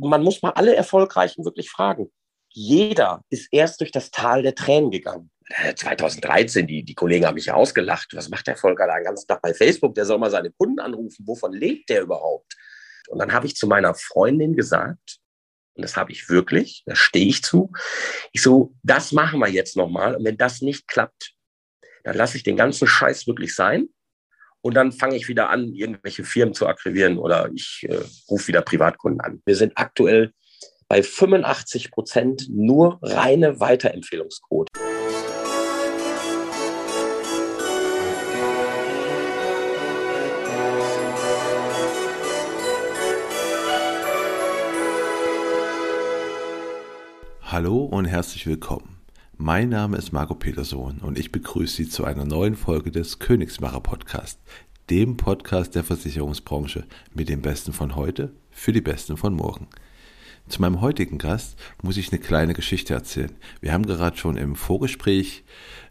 man muss mal alle Erfolgreichen wirklich fragen. Jeder ist erst durch das Tal der Tränen gegangen. 2013, die, die Kollegen haben mich ja ausgelacht. Was macht der Volker da den ganzen Tag bei Facebook? Der soll mal seine Kunden anrufen. Wovon lebt der überhaupt? Und dann habe ich zu meiner Freundin gesagt, und das habe ich wirklich, da stehe ich zu, ich so, das machen wir jetzt nochmal. Und wenn das nicht klappt, dann lasse ich den ganzen Scheiß wirklich sein. Und dann fange ich wieder an, irgendwelche Firmen zu akquirieren oder ich äh, rufe wieder Privatkunden an. Wir sind aktuell bei 85 Prozent nur reine Weiterempfehlungsquote. Hallo und herzlich willkommen. Mein Name ist Marco Peterson und ich begrüße Sie zu einer neuen Folge des Königsmacher Podcast, dem Podcast der Versicherungsbranche mit dem Besten von heute für die Besten von morgen. Zu meinem heutigen Gast muss ich eine kleine Geschichte erzählen. Wir haben gerade schon im Vorgespräch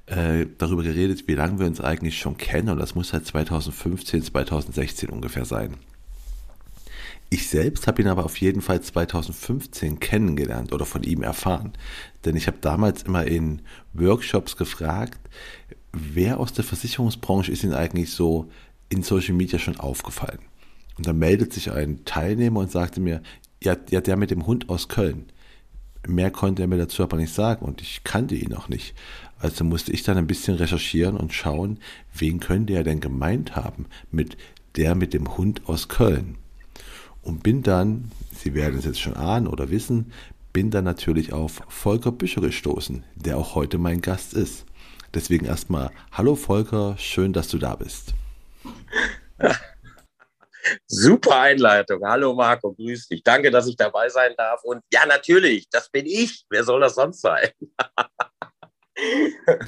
äh, darüber geredet, wie lange wir uns eigentlich schon kennen und das muss seit 2015, 2016 ungefähr sein. Ich selbst habe ihn aber auf jeden Fall 2015 kennengelernt oder von ihm erfahren. Denn ich habe damals immer in Workshops gefragt, wer aus der Versicherungsbranche ist Ihnen eigentlich so in Social Media schon aufgefallen? Und dann meldet sich ein Teilnehmer und sagte mir, ja, ja, der mit dem Hund aus Köln. Mehr konnte er mir dazu aber nicht sagen und ich kannte ihn auch nicht. Also musste ich dann ein bisschen recherchieren und schauen, wen könnte er denn gemeint haben mit der mit dem Hund aus Köln und bin dann, Sie werden es jetzt schon ahnen oder wissen, bin dann natürlich auf Volker Büscher gestoßen, der auch heute mein Gast ist. Deswegen erstmal, hallo Volker, schön, dass du da bist. Super Einleitung. Hallo Marco, grüß dich. Danke, dass ich dabei sein darf. Und ja, natürlich, das bin ich. Wer soll das sonst sein?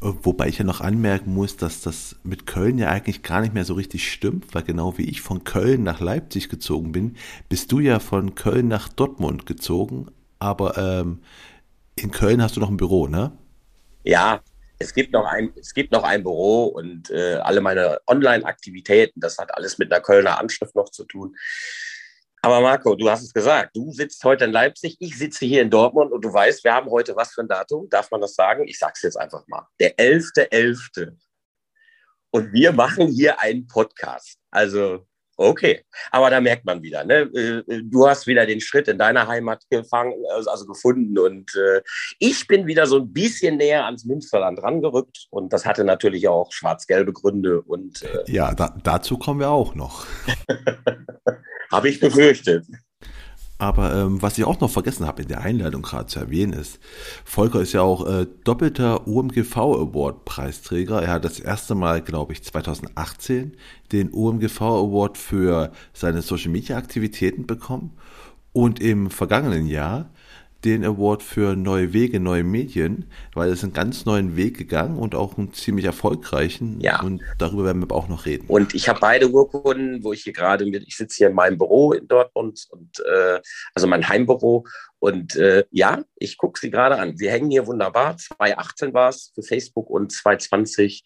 Wobei ich ja noch anmerken muss, dass das mit Köln ja eigentlich gar nicht mehr so richtig stimmt, weil genau wie ich von Köln nach Leipzig gezogen bin, bist du ja von Köln nach Dortmund gezogen. Aber ähm, in Köln hast du noch ein Büro, ne? Ja, es gibt noch ein, es gibt noch ein Büro und äh, alle meine Online-Aktivitäten, das hat alles mit einer Kölner Anschrift noch zu tun. Aber Marco, du hast es gesagt, du sitzt heute in Leipzig, ich sitze hier in Dortmund und du weißt, wir haben heute was für ein Datum, darf man das sagen? Ich sage es jetzt einfach mal. Der 11.11. .11. Und wir machen hier einen Podcast. Also, okay. Aber da merkt man wieder, ne? Äh, du hast wieder den Schritt in deiner Heimat gefangen, also, also gefunden und äh, ich bin wieder so ein bisschen näher ans Münsterland rangerückt und das hatte natürlich auch schwarz-gelbe Gründe und äh, ja, da, dazu kommen wir auch noch. Habe ich befürchtet. Aber ähm, was ich auch noch vergessen habe in der Einleitung gerade zu erwähnen ist, Volker ist ja auch äh, doppelter OMGV Award Preisträger. Er hat das erste Mal, glaube ich, 2018 den OMGV Award für seine Social Media Aktivitäten bekommen. Und im vergangenen Jahr den Award für neue Wege, neue Medien, weil es einen ganz neuen Weg gegangen und auch einen ziemlich erfolgreichen. Ja. Und darüber werden wir auch noch reden. Und ich habe beide Urkunden, wo ich hier gerade mit, ich sitze hier in meinem Büro in Dortmund und äh, also mein Heimbüro. Und äh, ja, ich gucke sie gerade an. Sie hängen hier wunderbar. 2018 war es für Facebook und 2020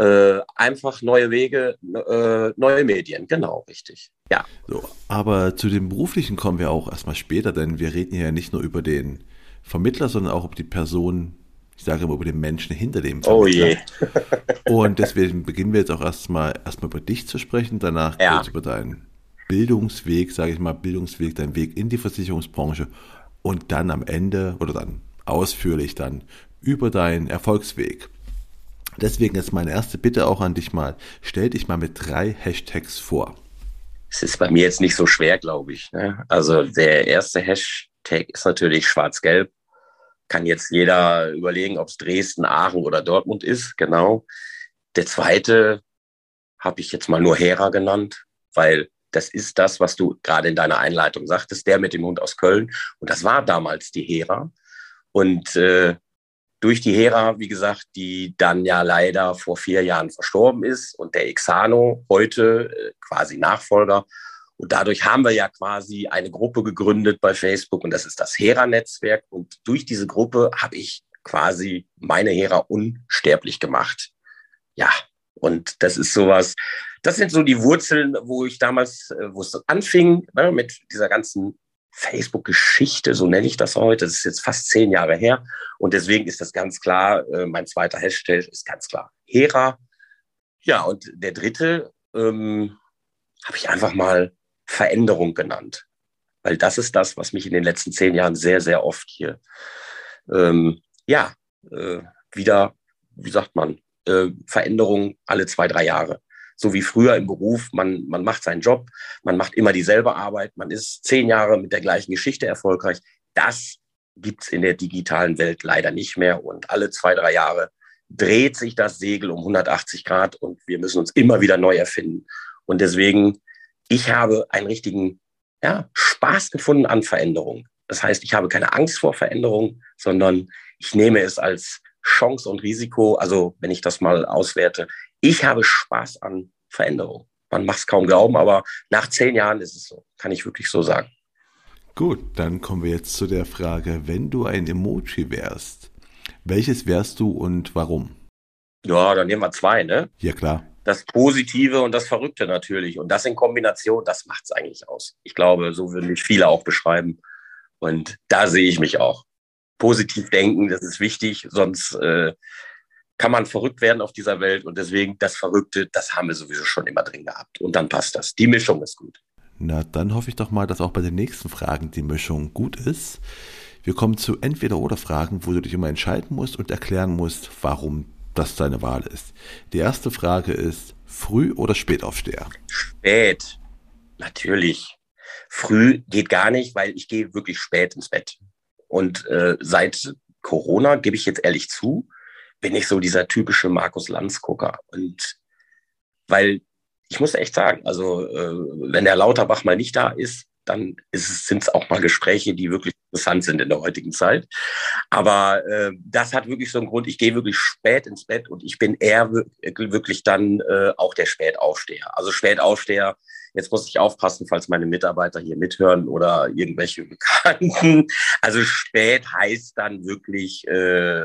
äh, einfach neue Wege, äh, neue Medien. Genau, richtig. Ja. So, aber zu dem beruflichen kommen wir auch erstmal später, denn wir reden hier ja nicht nur über den Vermittler, sondern auch über die Person, ich sage immer über den Menschen hinter dem Vermittler. Oh je. Und deswegen beginnen wir jetzt auch erstmal erstmal über dich zu sprechen, danach ja. kurz über deinen Bildungsweg, sage ich mal, Bildungsweg, deinen Weg in die Versicherungsbranche und dann am Ende oder dann ausführlich dann über deinen Erfolgsweg. Deswegen ist meine erste Bitte auch an dich mal, stell dich mal mit drei Hashtags vor. Es ist bei mir jetzt nicht so schwer, glaube ich. Ne? Also der erste Hashtag ist natürlich schwarz-gelb. Kann jetzt jeder überlegen, ob es Dresden, Aachen oder Dortmund ist. Genau. Der zweite habe ich jetzt mal nur Hera genannt, weil das ist das, was du gerade in deiner Einleitung sagtest, der mit dem Hund aus Köln. Und das war damals die Hera. Und äh, durch die Hera, wie gesagt, die dann ja leider vor vier Jahren verstorben ist und der Exano heute äh, quasi Nachfolger. Und dadurch haben wir ja quasi eine Gruppe gegründet bei Facebook und das ist das Hera-Netzwerk. Und durch diese Gruppe habe ich quasi meine Hera unsterblich gemacht. Ja, und das ist sowas, das sind so die Wurzeln, wo ich damals, äh, wo es anfing, ne, mit dieser ganzen Facebook-Geschichte, so nenne ich das heute. Das ist jetzt fast zehn Jahre her. Und deswegen ist das ganz klar, äh, mein zweiter Hashtag ist ganz klar Hera. Ja, und der dritte ähm, habe ich einfach mal Veränderung genannt. Weil das ist das, was mich in den letzten zehn Jahren sehr, sehr oft hier, ähm, ja, äh, wieder, wie sagt man, äh, Veränderung alle zwei, drei Jahre so wie früher im Beruf, man, man macht seinen Job, man macht immer dieselbe Arbeit, man ist zehn Jahre mit der gleichen Geschichte erfolgreich. Das gibt's in der digitalen Welt leider nicht mehr. Und alle zwei, drei Jahre dreht sich das Segel um 180 Grad und wir müssen uns immer wieder neu erfinden. Und deswegen, ich habe einen richtigen ja, Spaß gefunden an Veränderung. Das heißt, ich habe keine Angst vor Veränderung, sondern ich nehme es als Chance und Risiko. Also wenn ich das mal auswerte, ich habe Spaß an Veränderung. Man macht es kaum glauben, aber nach zehn Jahren ist es so, kann ich wirklich so sagen. Gut, dann kommen wir jetzt zu der Frage, wenn du ein Emoji wärst, welches wärst du und warum? Ja, dann nehmen wir zwei, ne? Ja, klar. Das Positive und das Verrückte natürlich. Und das in Kombination, das macht es eigentlich aus. Ich glaube, so würden mich viele auch beschreiben. Und da sehe ich mich auch. Positiv denken, das ist wichtig, sonst äh, kann man verrückt werden auf dieser Welt. Und deswegen das Verrückte, das haben wir sowieso schon immer drin gehabt. Und dann passt das. Die Mischung ist gut. Na, dann hoffe ich doch mal, dass auch bei den nächsten Fragen die Mischung gut ist. Wir kommen zu Entweder-Oder-Fragen, wo du dich immer entscheiden musst und erklären musst, warum das deine Wahl ist. Die erste Frage ist, Früh- oder Spätaufsteher? Spät. Natürlich. Früh geht gar nicht, weil ich gehe wirklich spät ins Bett. Und äh, seit Corona, gebe ich jetzt ehrlich zu, bin ich so dieser typische Markus Lanz-Gucker. Und weil ich muss echt sagen, also äh, wenn der Lauterbach mal nicht da ist, dann sind es auch mal Gespräche, die wirklich interessant sind in der heutigen Zeit. Aber äh, das hat wirklich so einen Grund, ich gehe wirklich spät ins Bett und ich bin eher wirklich dann äh, auch der Spätaufsteher. Also Spätaufsteher, jetzt muss ich aufpassen, falls meine Mitarbeiter hier mithören oder irgendwelche Bekannten. Also spät heißt dann wirklich äh,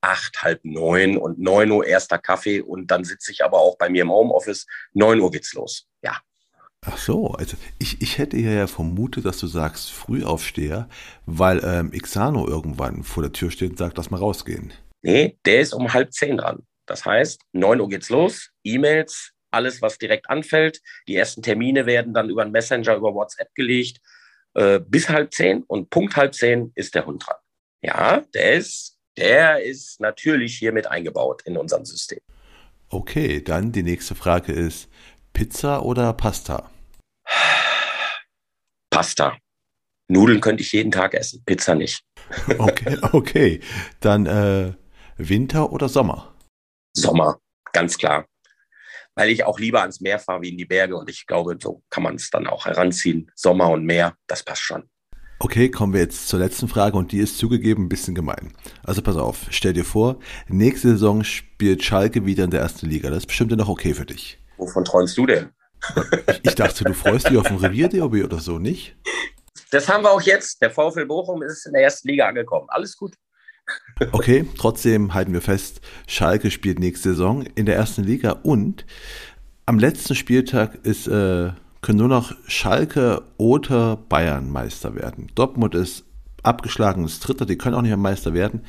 acht, halb neun und neun Uhr erster Kaffee und dann sitze ich aber auch bei mir im Homeoffice. Neun Uhr geht's los. Ja. Ach so, also ich, ich hätte ja vermutet, dass du sagst Frühaufsteher, weil ähm, Xano irgendwann vor der Tür steht und sagt, lass mal rausgehen. Nee, der ist um halb zehn dran. Das heißt, neun Uhr geht's los, E-Mails, alles, was direkt anfällt. Die ersten Termine werden dann über einen Messenger, über WhatsApp gelegt. Äh, bis halb zehn und Punkt halb zehn ist der Hund dran. Ja, der ist der ist natürlich hier mit eingebaut in unserem System. Okay, dann die nächste Frage ist Pizza oder Pasta? Pasta. Nudeln könnte ich jeden Tag essen, Pizza nicht. Okay, okay. Dann äh, Winter oder Sommer? Sommer, ganz klar. Weil ich auch lieber ans Meer fahre wie in die Berge und ich glaube, so kann man es dann auch heranziehen. Sommer und Meer, das passt schon. Okay, kommen wir jetzt zur letzten Frage und die ist zugegeben ein bisschen gemein. Also pass auf, stell dir vor, nächste Saison spielt Schalke wieder in der ersten Liga. Das ist bestimmt noch okay für dich. Wovon träumst du denn? Ich, ich dachte, du freust dich auf ein Revier-DOB oder so, nicht? Das haben wir auch jetzt. Der VfL Bochum ist in der ersten Liga angekommen. Alles gut. Okay, trotzdem halten wir fest, Schalke spielt nächste Saison in der ersten Liga und am letzten Spieltag ist äh, können nur noch Schalke oder Bayern Meister werden. Dortmund ist abgeschlagen, ist Dritter, die können auch nicht mehr Meister werden.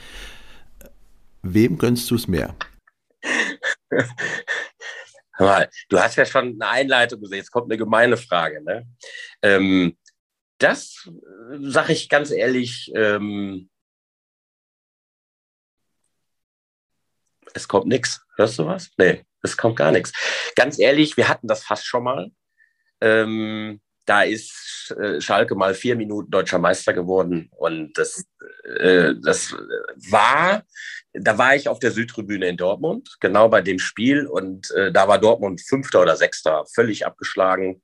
Wem gönnst du es mehr? du hast ja schon eine Einleitung gesehen, jetzt kommt eine gemeine Frage. Ne? Ähm, das äh, sage ich ganz ehrlich, ähm, es kommt nichts. Hörst du was? Nee, es kommt gar nichts. Ganz ehrlich, wir hatten das fast schon mal. Ähm, da ist äh, Schalke mal vier Minuten deutscher Meister geworden und das, äh, das war, da war ich auf der Südtribüne in Dortmund, genau bei dem Spiel und äh, da war Dortmund Fünfter oder Sechster, völlig abgeschlagen.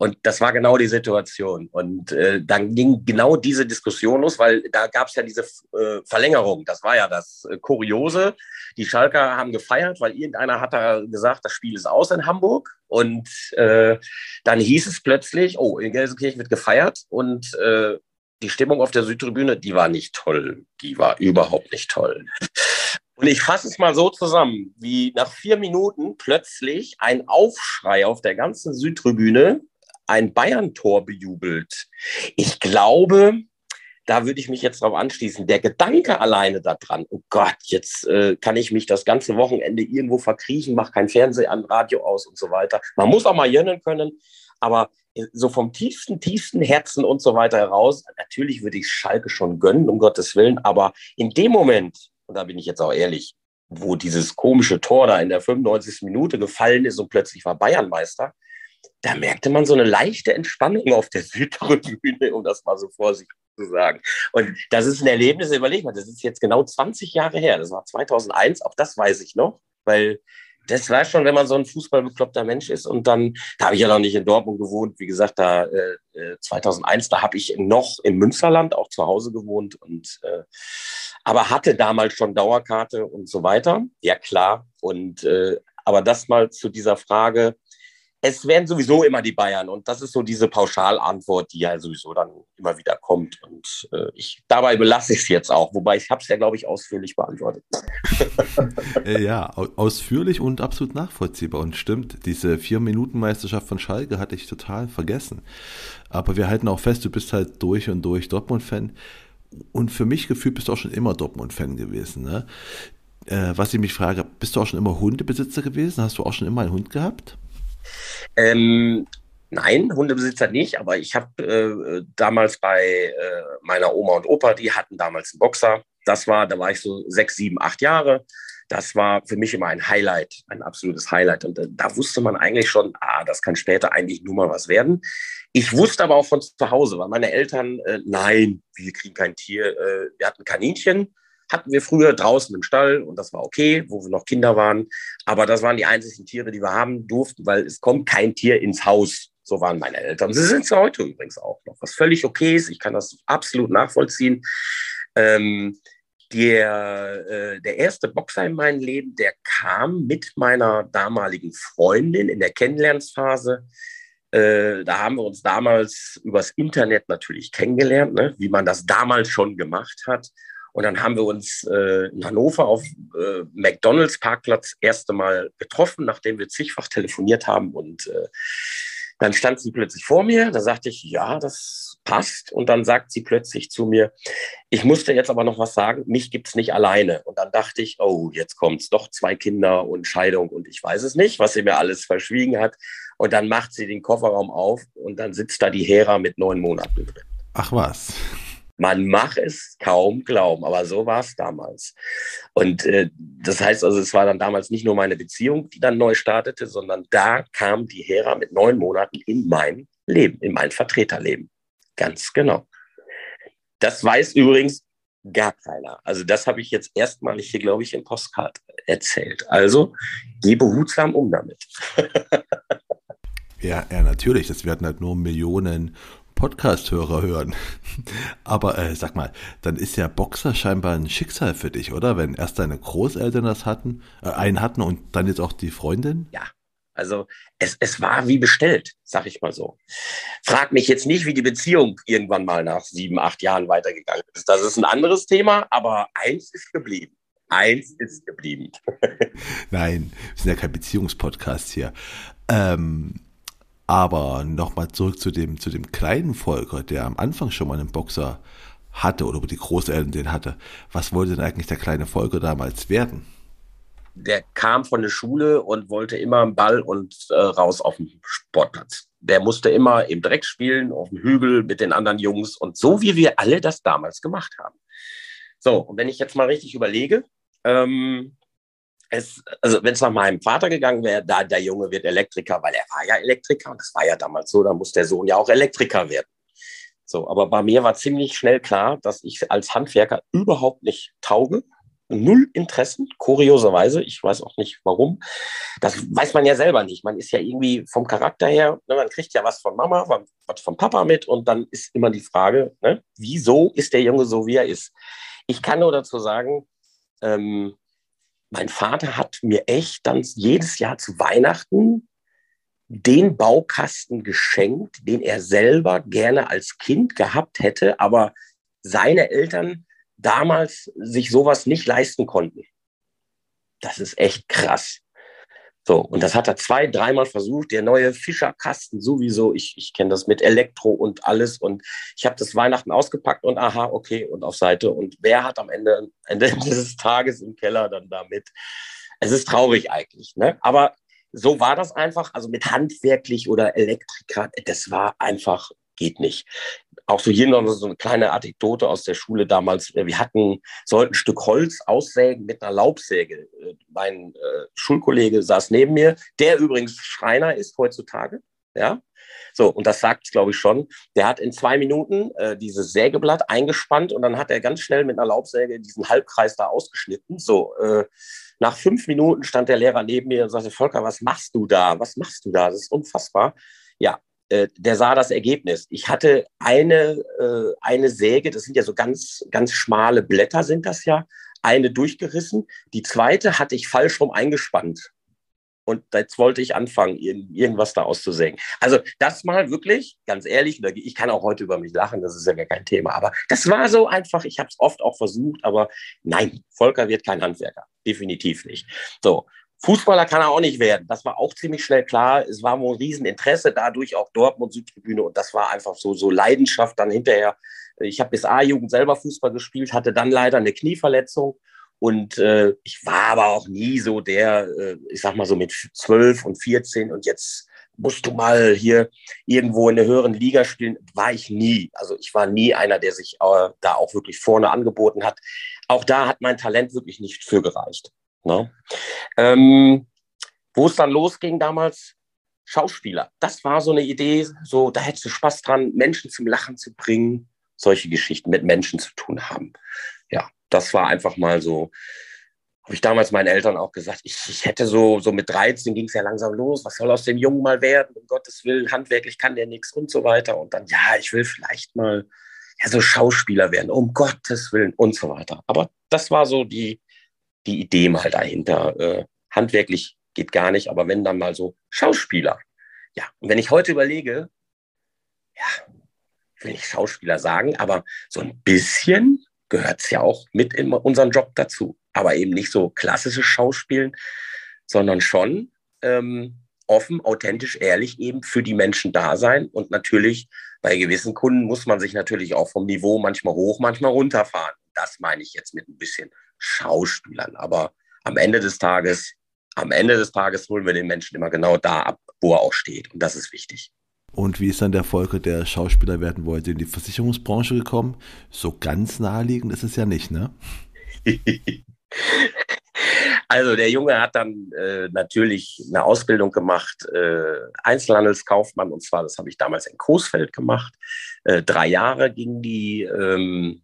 Und das war genau die Situation. Und äh, dann ging genau diese Diskussion los, weil da gab es ja diese äh, Verlängerung. Das war ja das äh, Kuriose. Die Schalker haben gefeiert, weil irgendeiner hat da gesagt, das Spiel ist aus in Hamburg. Und äh, dann hieß es plötzlich, oh, in Gelsenkirchen wird gefeiert. Und äh, die Stimmung auf der Südtribüne, die war nicht toll. Die war überhaupt nicht toll. Und ich fasse es mal so zusammen, wie nach vier Minuten plötzlich ein Aufschrei auf der ganzen Südtribüne ein Bayern-Tor bejubelt. Ich glaube, da würde ich mich jetzt drauf anschließen. Der Gedanke alleine daran, oh Gott, jetzt äh, kann ich mich das ganze Wochenende irgendwo verkriechen, mache kein Fernseher an, Radio aus und so weiter. Man muss auch mal jönnen können, aber äh, so vom tiefsten, tiefsten Herzen und so weiter heraus, natürlich würde ich Schalke schon gönnen, um Gottes Willen, aber in dem Moment, und da bin ich jetzt auch ehrlich, wo dieses komische Tor da in der 95. Minute gefallen ist und plötzlich war Bayern Meister, da merkte man so eine leichte Entspannung auf der Südtribüne, um das mal so vorsichtig zu sagen. Und das ist ein Erlebnis, überleg mal, das ist jetzt genau 20 Jahre her. Das war 2001, auch das weiß ich noch, weil das war schon, wenn man so ein fußballbekloppter Mensch ist. Und dann, da habe ich ja noch nicht in Dortmund gewohnt. Wie gesagt, da äh, 2001, äh, da habe ich noch im Münsterland auch zu Hause gewohnt und äh, aber hatte damals schon Dauerkarte und so weiter. Ja klar. Und äh, aber das mal zu dieser Frage, es werden sowieso immer die Bayern und das ist so diese Pauschalantwort, die ja sowieso dann immer wieder kommt und äh, ich dabei belasse ich es jetzt auch, wobei ich habe es ja glaube ich ausführlich beantwortet. Äh, ja, ausführlich und absolut nachvollziehbar und stimmt. Diese vier Minuten Meisterschaft von Schalke hatte ich total vergessen, aber wir halten auch fest, du bist halt durch und durch Dortmund-Fan und für mich gefühlt bist du auch schon immer Dortmund-Fan gewesen. Ne? Äh, was ich mich frage, bist du auch schon immer Hundebesitzer gewesen? Hast du auch schon immer einen Hund gehabt? Ähm, nein, Hundebesitzer nicht, aber ich habe äh, damals bei äh, meiner Oma und Opa, die hatten damals einen Boxer. Das war, da war ich so sechs, sieben, acht Jahre. Das war für mich immer ein Highlight, ein absolutes Highlight. Und äh, da wusste man eigentlich schon, ah, das kann später eigentlich nur mal was werden. Ich wusste aber auch von zu Hause, weil meine Eltern, äh, nein, wir kriegen kein Tier. Äh, wir hatten Kaninchen hatten wir früher draußen im Stall und das war okay, wo wir noch Kinder waren. Aber das waren die einzigen Tiere, die wir haben durften, weil es kommt kein Tier ins Haus. So waren meine Eltern. Sie sind es heute übrigens auch noch, was völlig okay ist. Ich kann das absolut nachvollziehen. Ähm, der, äh, der erste Boxer in meinem Leben, der kam mit meiner damaligen Freundin in der Kennenlernphase. Äh, da haben wir uns damals übers Internet natürlich kennengelernt, ne? wie man das damals schon gemacht hat. Und dann haben wir uns äh, in Hannover auf äh, McDonalds Parkplatz erste Mal getroffen, nachdem wir zigfach telefoniert haben. Und äh, dann stand sie plötzlich vor mir. Da sagte ich, ja, das passt. Und dann sagt sie plötzlich zu mir, ich musste jetzt aber noch was sagen, mich gibt's nicht alleine. Und dann dachte ich, oh, jetzt kommt's doch zwei Kinder und Scheidung und ich weiß es nicht, was sie mir alles verschwiegen hat. Und dann macht sie den Kofferraum auf und dann sitzt da die Hera mit neun Monaten drin. Ach was. Man macht es kaum glauben, aber so war es damals. Und äh, das heißt also, es war dann damals nicht nur meine Beziehung, die dann neu startete, sondern da kam die Hera mit neun Monaten in mein Leben, in mein Vertreterleben. Ganz genau. Das weiß übrigens gar keiner. Also das habe ich jetzt erstmalig hier, glaube ich, im Postcard erzählt. Also geh behutsam um damit. ja, ja, natürlich. Das werden halt nur Millionen Podcast-Hörer hören. Aber äh, sag mal, dann ist ja Boxer scheinbar ein Schicksal für dich, oder? Wenn erst deine Großeltern das hatten, äh, einen hatten und dann jetzt auch die Freundin? Ja, also es, es war wie bestellt, sag ich mal so. Frag mich jetzt nicht, wie die Beziehung irgendwann mal nach sieben, acht Jahren weitergegangen ist. Das ist ein anderes Thema, aber eins ist geblieben. Eins ist geblieben. Nein, wir sind ja kein Beziehungspodcast hier. Ähm, aber nochmal zurück zu dem, zu dem kleinen Volker, der am Anfang schon mal einen Boxer hatte oder die Großeltern den hatte. Was wollte denn eigentlich der kleine Volker damals werden? Der kam von der Schule und wollte immer einen Ball und äh, raus auf den Sportplatz. Der musste immer im Dreck spielen, auf dem Hügel mit den anderen Jungs und so wie wir alle das damals gemacht haben. So, und wenn ich jetzt mal richtig überlege, ähm, es, also wenn es nach meinem Vater gegangen wäre, da der Junge wird Elektriker, weil er war ja Elektriker und das war ja damals so, da muss der Sohn ja auch Elektriker werden. So, aber bei mir war ziemlich schnell klar, dass ich als Handwerker überhaupt nicht tauge. Null Interessen, kurioserweise. Ich weiß auch nicht warum. Das weiß man ja selber nicht. Man ist ja irgendwie vom Charakter her, ne, man kriegt ja was von Mama, was von Papa mit und dann ist immer die Frage, ne, wieso ist der Junge so, wie er ist? Ich kann nur dazu sagen, ähm, mein Vater hat mir echt dann jedes Jahr zu Weihnachten den Baukasten geschenkt, den er selber gerne als Kind gehabt hätte, aber seine Eltern damals sich sowas nicht leisten konnten. Das ist echt krass. So, und das hat er zwei, dreimal versucht. Der neue Fischerkasten sowieso. Ich, ich kenne das mit Elektro und alles. Und ich habe das Weihnachten ausgepackt und aha, okay, und auf Seite. Und wer hat am Ende, Ende des Tages im Keller dann damit? Es ist traurig eigentlich, ne? Aber so war das einfach. Also mit handwerklich oder Elektriker, das war einfach, geht nicht auch so hier noch so eine kleine Anekdote aus der Schule damals. Wir hatten, sollten ein Stück Holz aussägen mit einer Laubsäge. Mein äh, Schulkollege saß neben mir, der übrigens Schreiner ist heutzutage. Ja, so, und das sagt es, glaube ich, schon. Der hat in zwei Minuten äh, dieses Sägeblatt eingespannt und dann hat er ganz schnell mit einer Laubsäge diesen Halbkreis da ausgeschnitten. So, äh, nach fünf Minuten stand der Lehrer neben mir und sagte, Volker, was machst du da? Was machst du da? Das ist unfassbar. Ja, äh, der sah das Ergebnis. Ich hatte eine, äh, eine Säge, das sind ja so ganz, ganz schmale Blätter sind das ja, eine durchgerissen. Die zweite hatte ich falsch rum eingespannt. Und jetzt wollte ich anfangen, irgendwas da auszusägen. Also das mal wirklich, ganz ehrlich, ich kann auch heute über mich lachen, das ist ja gar kein Thema. Aber das war so einfach, ich habe es oft auch versucht, aber nein, Volker wird kein Handwerker, definitiv nicht. So, Fußballer kann er auch nicht werden. Das war auch ziemlich schnell klar. Es war wohl ein Rieseninteresse, dadurch auch Dortmund Südtribüne und das war einfach so, so Leidenschaft dann hinterher. Ich habe bis A-Jugend selber Fußball gespielt, hatte dann leider eine Knieverletzung und äh, ich war aber auch nie so der, äh, ich sag mal so mit 12 und 14 und jetzt musst du mal hier irgendwo in der höheren Liga spielen, war ich nie. Also ich war nie einer, der sich äh, da auch wirklich vorne angeboten hat. Auch da hat mein Talent wirklich nicht für gereicht. Ne? Ähm, wo es dann losging damals, Schauspieler. Das war so eine Idee, so da hättest du Spaß dran, Menschen zum Lachen zu bringen, solche Geschichten mit Menschen zu tun haben. Ja, das war einfach mal so, habe ich damals meinen Eltern auch gesagt, ich, ich hätte so, so mit 13 ging es ja langsam los, was soll aus dem Jungen mal werden, um Gottes Willen, handwerklich kann der nichts und so weiter. Und dann, ja, ich will vielleicht mal ja, so Schauspieler werden, um Gottes Willen und so weiter. Aber das war so die, die Idee mal dahinter. Äh, handwerklich geht gar nicht, aber wenn dann mal so Schauspieler. Ja, und wenn ich heute überlege, ja, ich will nicht Schauspieler sagen, aber so ein bisschen gehört es ja auch mit in unseren Job dazu. Aber eben nicht so klassisches Schauspielen, sondern schon ähm, offen, authentisch, ehrlich eben für die Menschen da sein. Und natürlich bei gewissen Kunden muss man sich natürlich auch vom Niveau manchmal hoch, manchmal runterfahren. Das meine ich jetzt mit ein bisschen Schauspielern. Aber am Ende des Tages, am Ende des Tages holen wir den Menschen immer genau da ab, wo er auch steht. Und das ist wichtig. Und wie ist dann der Volker, der Schauspieler werden wollte, in die Versicherungsbranche gekommen? So ganz naheliegend ist es ja nicht, ne? Also der Junge hat dann äh, natürlich eine Ausbildung gemacht, äh, Einzelhandelskaufmann, und zwar, das habe ich damals in Coesfeld gemacht. Äh, drei Jahre ging die, ähm,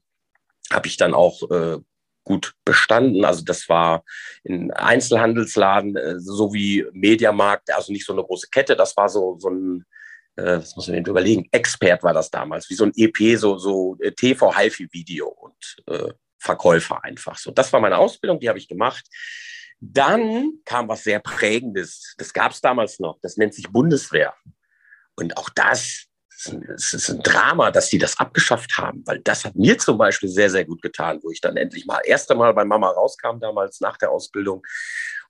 habe ich dann auch äh, gut bestanden. Also das war in Einzelhandelsladen, äh, so wie Mediamarkt, also nicht so eine große Kette, das war so, so ein, äh, was muss man denn überlegen, Expert war das damals, wie so ein EP, so, so äh, TV-HiFi-Video und äh, Verkäufer einfach. So, das war meine Ausbildung, die habe ich gemacht. Dann kam was sehr Prägendes. Das gab es damals noch. Das nennt sich Bundeswehr. Und auch das es ist ein Drama, dass die das abgeschafft haben, weil das hat mir zum Beispiel sehr, sehr gut getan, wo ich dann endlich mal erst einmal bei Mama rauskam, damals nach der Ausbildung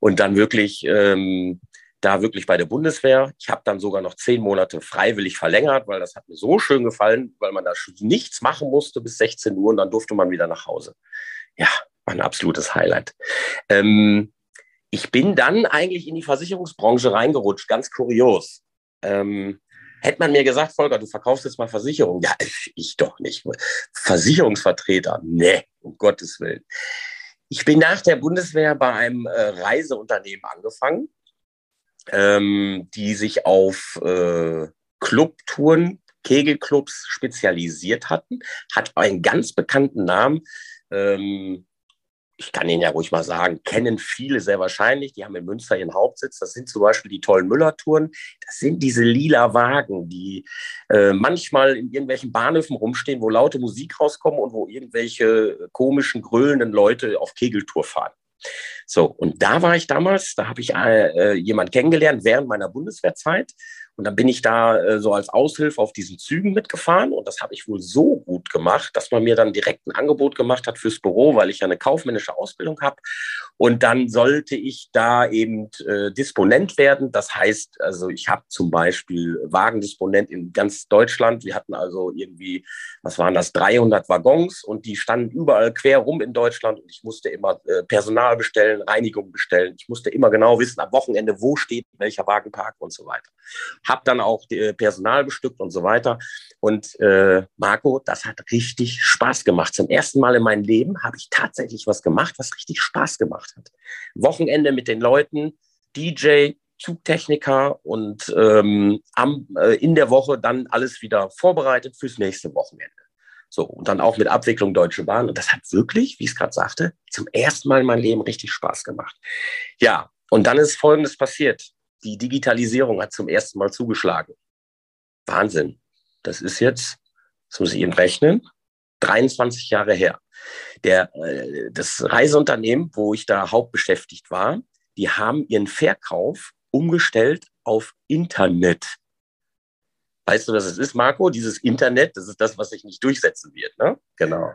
und dann wirklich ähm, da wirklich bei der Bundeswehr. Ich habe dann sogar noch zehn Monate freiwillig verlängert, weil das hat mir so schön gefallen, weil man da nichts machen musste bis 16 Uhr und dann durfte man wieder nach Hause. Ja, ein absolutes Highlight. Ähm, ich bin dann eigentlich in die Versicherungsbranche reingerutscht, ganz kurios. Ähm, Hätte man mir gesagt, Volker, du verkaufst jetzt mal Versicherung. Ja, ich doch nicht. Versicherungsvertreter. Nee, um Gottes Willen. Ich bin nach der Bundeswehr bei einem äh, Reiseunternehmen angefangen, ähm, die sich auf äh, Clubtouren, Kegelclubs spezialisiert hatten, hat einen ganz bekannten Namen. Ähm, ich kann Ihnen ja ruhig mal sagen, kennen viele sehr wahrscheinlich. Die haben in Münster ihren Hauptsitz. Das sind zum Beispiel die tollen Müller-Touren. Das sind diese lila Wagen, die äh, manchmal in irgendwelchen Bahnhöfen rumstehen, wo laute Musik rauskommen und wo irgendwelche komischen, grölenden Leute auf Kegeltour fahren. So, und da war ich damals, da habe ich äh, jemand kennengelernt während meiner Bundeswehrzeit. Und dann bin ich da äh, so als Aushilfe auf diesen Zügen mitgefahren und das habe ich wohl so gut gemacht, dass man mir dann direkt ein Angebot gemacht hat fürs Büro, weil ich ja eine kaufmännische Ausbildung habe. Und dann sollte ich da eben äh, Disponent werden. Das heißt, also ich habe zum Beispiel Wagendisponent in ganz Deutschland. Wir hatten also irgendwie, was waren das, 300 Waggons und die standen überall quer rum in Deutschland und ich musste immer äh, Personal bestellen, Reinigung bestellen. Ich musste immer genau wissen, am Wochenende, wo steht welcher Wagenpark und so weiter habe dann auch äh, Personal bestückt und so weiter. Und äh, Marco, das hat richtig Spaß gemacht. Zum ersten Mal in meinem Leben habe ich tatsächlich was gemacht, was richtig Spaß gemacht hat. Wochenende mit den Leuten, DJ, Zugtechniker und ähm, am, äh, in der Woche dann alles wieder vorbereitet fürs nächste Wochenende. So, und dann auch mit Abwicklung Deutsche Bahn. Und das hat wirklich, wie ich es gerade sagte, zum ersten Mal in meinem Leben richtig Spaß gemacht. Ja, und dann ist Folgendes passiert die Digitalisierung hat zum ersten Mal zugeschlagen. Wahnsinn. Das ist jetzt, das muss ich Ihnen rechnen, 23 Jahre her. Der, äh, das Reiseunternehmen, wo ich da hauptbeschäftigt war, die haben ihren Verkauf umgestellt auf Internet. Weißt du, was es ist, Marco? Dieses Internet, das ist das, was sich nicht durchsetzen wird. Ne? Genau.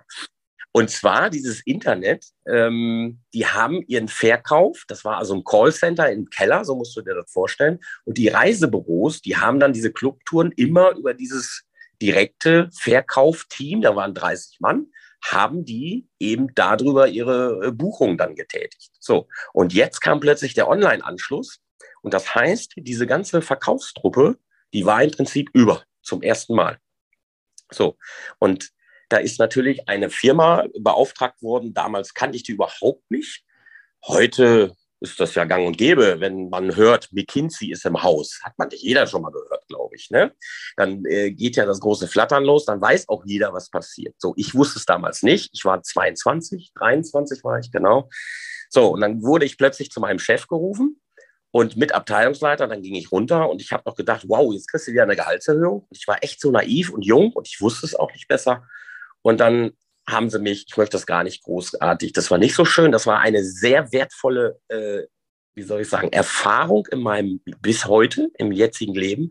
Und zwar dieses Internet, ähm, die haben ihren Verkauf, das war also ein Callcenter im Keller, so musst du dir das vorstellen. Und die Reisebüros, die haben dann diese Clubtouren immer über dieses direkte Verkaufteam, da waren 30 Mann, haben die eben darüber ihre äh, Buchung dann getätigt. So, und jetzt kam plötzlich der Online-Anschluss. Und das heißt, diese ganze Verkaufstruppe, die war im Prinzip über zum ersten Mal. So, und da ist natürlich eine Firma beauftragt worden. Damals kannte ich die überhaupt nicht. Heute ist das ja gang und gäbe, wenn man hört, McKinsey ist im Haus. Hat man nicht jeder schon mal gehört, glaube ich. Ne? Dann äh, geht ja das große Flattern los, dann weiß auch jeder, was passiert. So, ich wusste es damals nicht. Ich war 22, 23 war ich, genau. So, und dann wurde ich plötzlich zu meinem Chef gerufen und mit Abteilungsleiter, dann ging ich runter und ich habe noch gedacht, wow, jetzt kriegst du wieder eine Gehaltserhöhung. Ich war echt so naiv und jung und ich wusste es auch nicht besser. Und dann haben sie mich, ich möchte das gar nicht großartig, das war nicht so schön, das war eine sehr wertvolle, äh, wie soll ich sagen, Erfahrung in meinem, bis heute, im jetzigen Leben.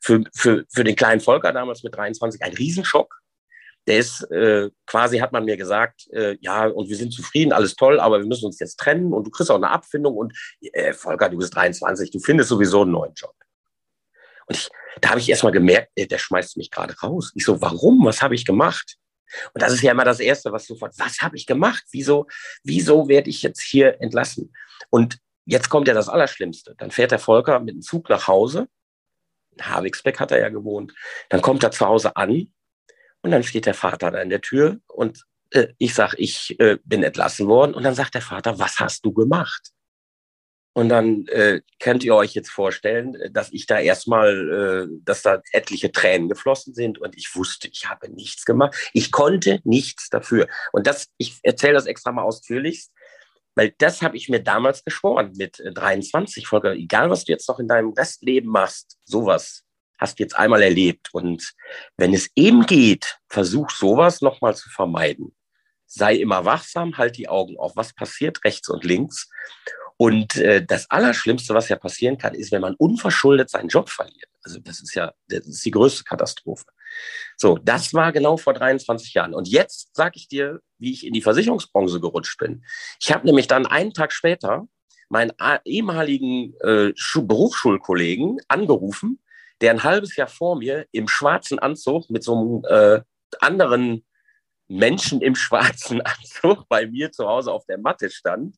Für, für, für den kleinen Volker damals mit 23 ein Riesenschock. Der ist äh, quasi, hat man mir gesagt, äh, ja, und wir sind zufrieden, alles toll, aber wir müssen uns jetzt trennen und du kriegst auch eine Abfindung und äh, Volker, du bist 23, du findest sowieso einen neuen Job. Und ich, da habe ich erst mal gemerkt, ey, der schmeißt mich gerade raus. Ich so, warum? Was habe ich gemacht? Und das ist ja immer das Erste, was sofort, was habe ich gemacht? Wieso, wieso werde ich jetzt hier entlassen? Und jetzt kommt ja das Allerschlimmste. Dann fährt der Volker mit dem Zug nach Hause. In Havixbeck hat er ja gewohnt. Dann kommt er zu Hause an und dann steht der Vater da in der Tür und äh, ich sage, ich äh, bin entlassen worden. Und dann sagt der Vater, was hast du gemacht? Und dann äh, könnt ihr euch jetzt vorstellen, dass ich da erstmal, äh, dass da etliche Tränen geflossen sind und ich wusste, ich habe nichts gemacht. Ich konnte nichts dafür. Und das, ich erzähle das extra mal ausführlichst, weil das habe ich mir damals geschworen mit 23, Volker. Egal, was du jetzt noch in deinem Restleben machst, sowas hast du jetzt einmal erlebt. Und wenn es eben geht, versuch sowas nochmal zu vermeiden. Sei immer wachsam, halt die Augen auf, was passiert rechts und links. Und äh, das Allerschlimmste, was ja passieren kann, ist, wenn man unverschuldet seinen Job verliert. Also das ist ja das ist die größte Katastrophe. So, das war genau vor 23 Jahren. Und jetzt sage ich dir, wie ich in die Versicherungsbranche gerutscht bin. Ich habe nämlich dann einen Tag später meinen ehemaligen äh, Berufsschulkollegen angerufen, der ein halbes Jahr vor mir im schwarzen Anzug mit so einem äh, anderen Menschen im schwarzen Anzug bei mir zu Hause auf der Matte stand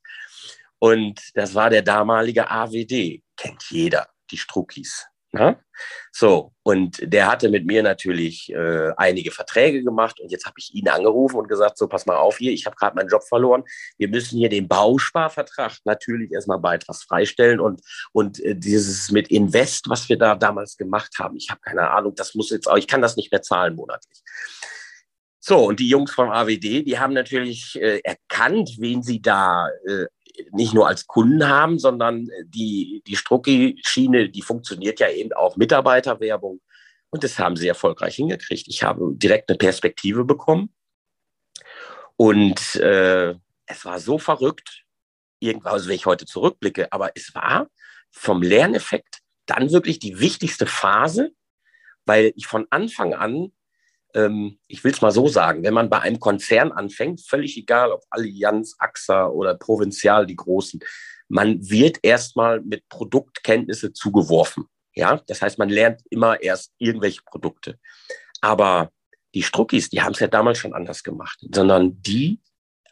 und das war der damalige AWD. Kennt jeder, die Struckis. Ne? So, und der hatte mit mir natürlich äh, einige Verträge gemacht und jetzt habe ich ihn angerufen und gesagt, so pass mal auf hier, ich habe gerade meinen Job verloren. Wir müssen hier den Bausparvertrag natürlich erstmal beitragsfrei stellen und, und äh, dieses mit Invest, was wir da damals gemacht haben, ich habe keine Ahnung, das muss jetzt auch, ich kann das nicht mehr zahlen monatlich. So, und die Jungs vom AWD, die haben natürlich äh, erkannt, wen sie da äh, nicht nur als Kunden haben, sondern die, die Strucki-Schiene, die funktioniert ja eben auch Mitarbeiterwerbung. Und das haben sie erfolgreich hingekriegt. Ich habe direkt eine Perspektive bekommen. Und äh, es war so verrückt, irgendwann, also wenn ich heute zurückblicke, aber es war vom Lerneffekt dann wirklich die wichtigste Phase, weil ich von Anfang an, ähm, ich will es mal so sagen, wenn man bei einem Konzern anfängt, völlig egal, ob Allianz, AXA oder Provinzial, die großen, man wird erstmal mit Produktkenntnisse zugeworfen. Ja, das heißt, man lernt immer erst irgendwelche Produkte. Aber die Struckis, die haben es ja damals schon anders gemacht, sondern die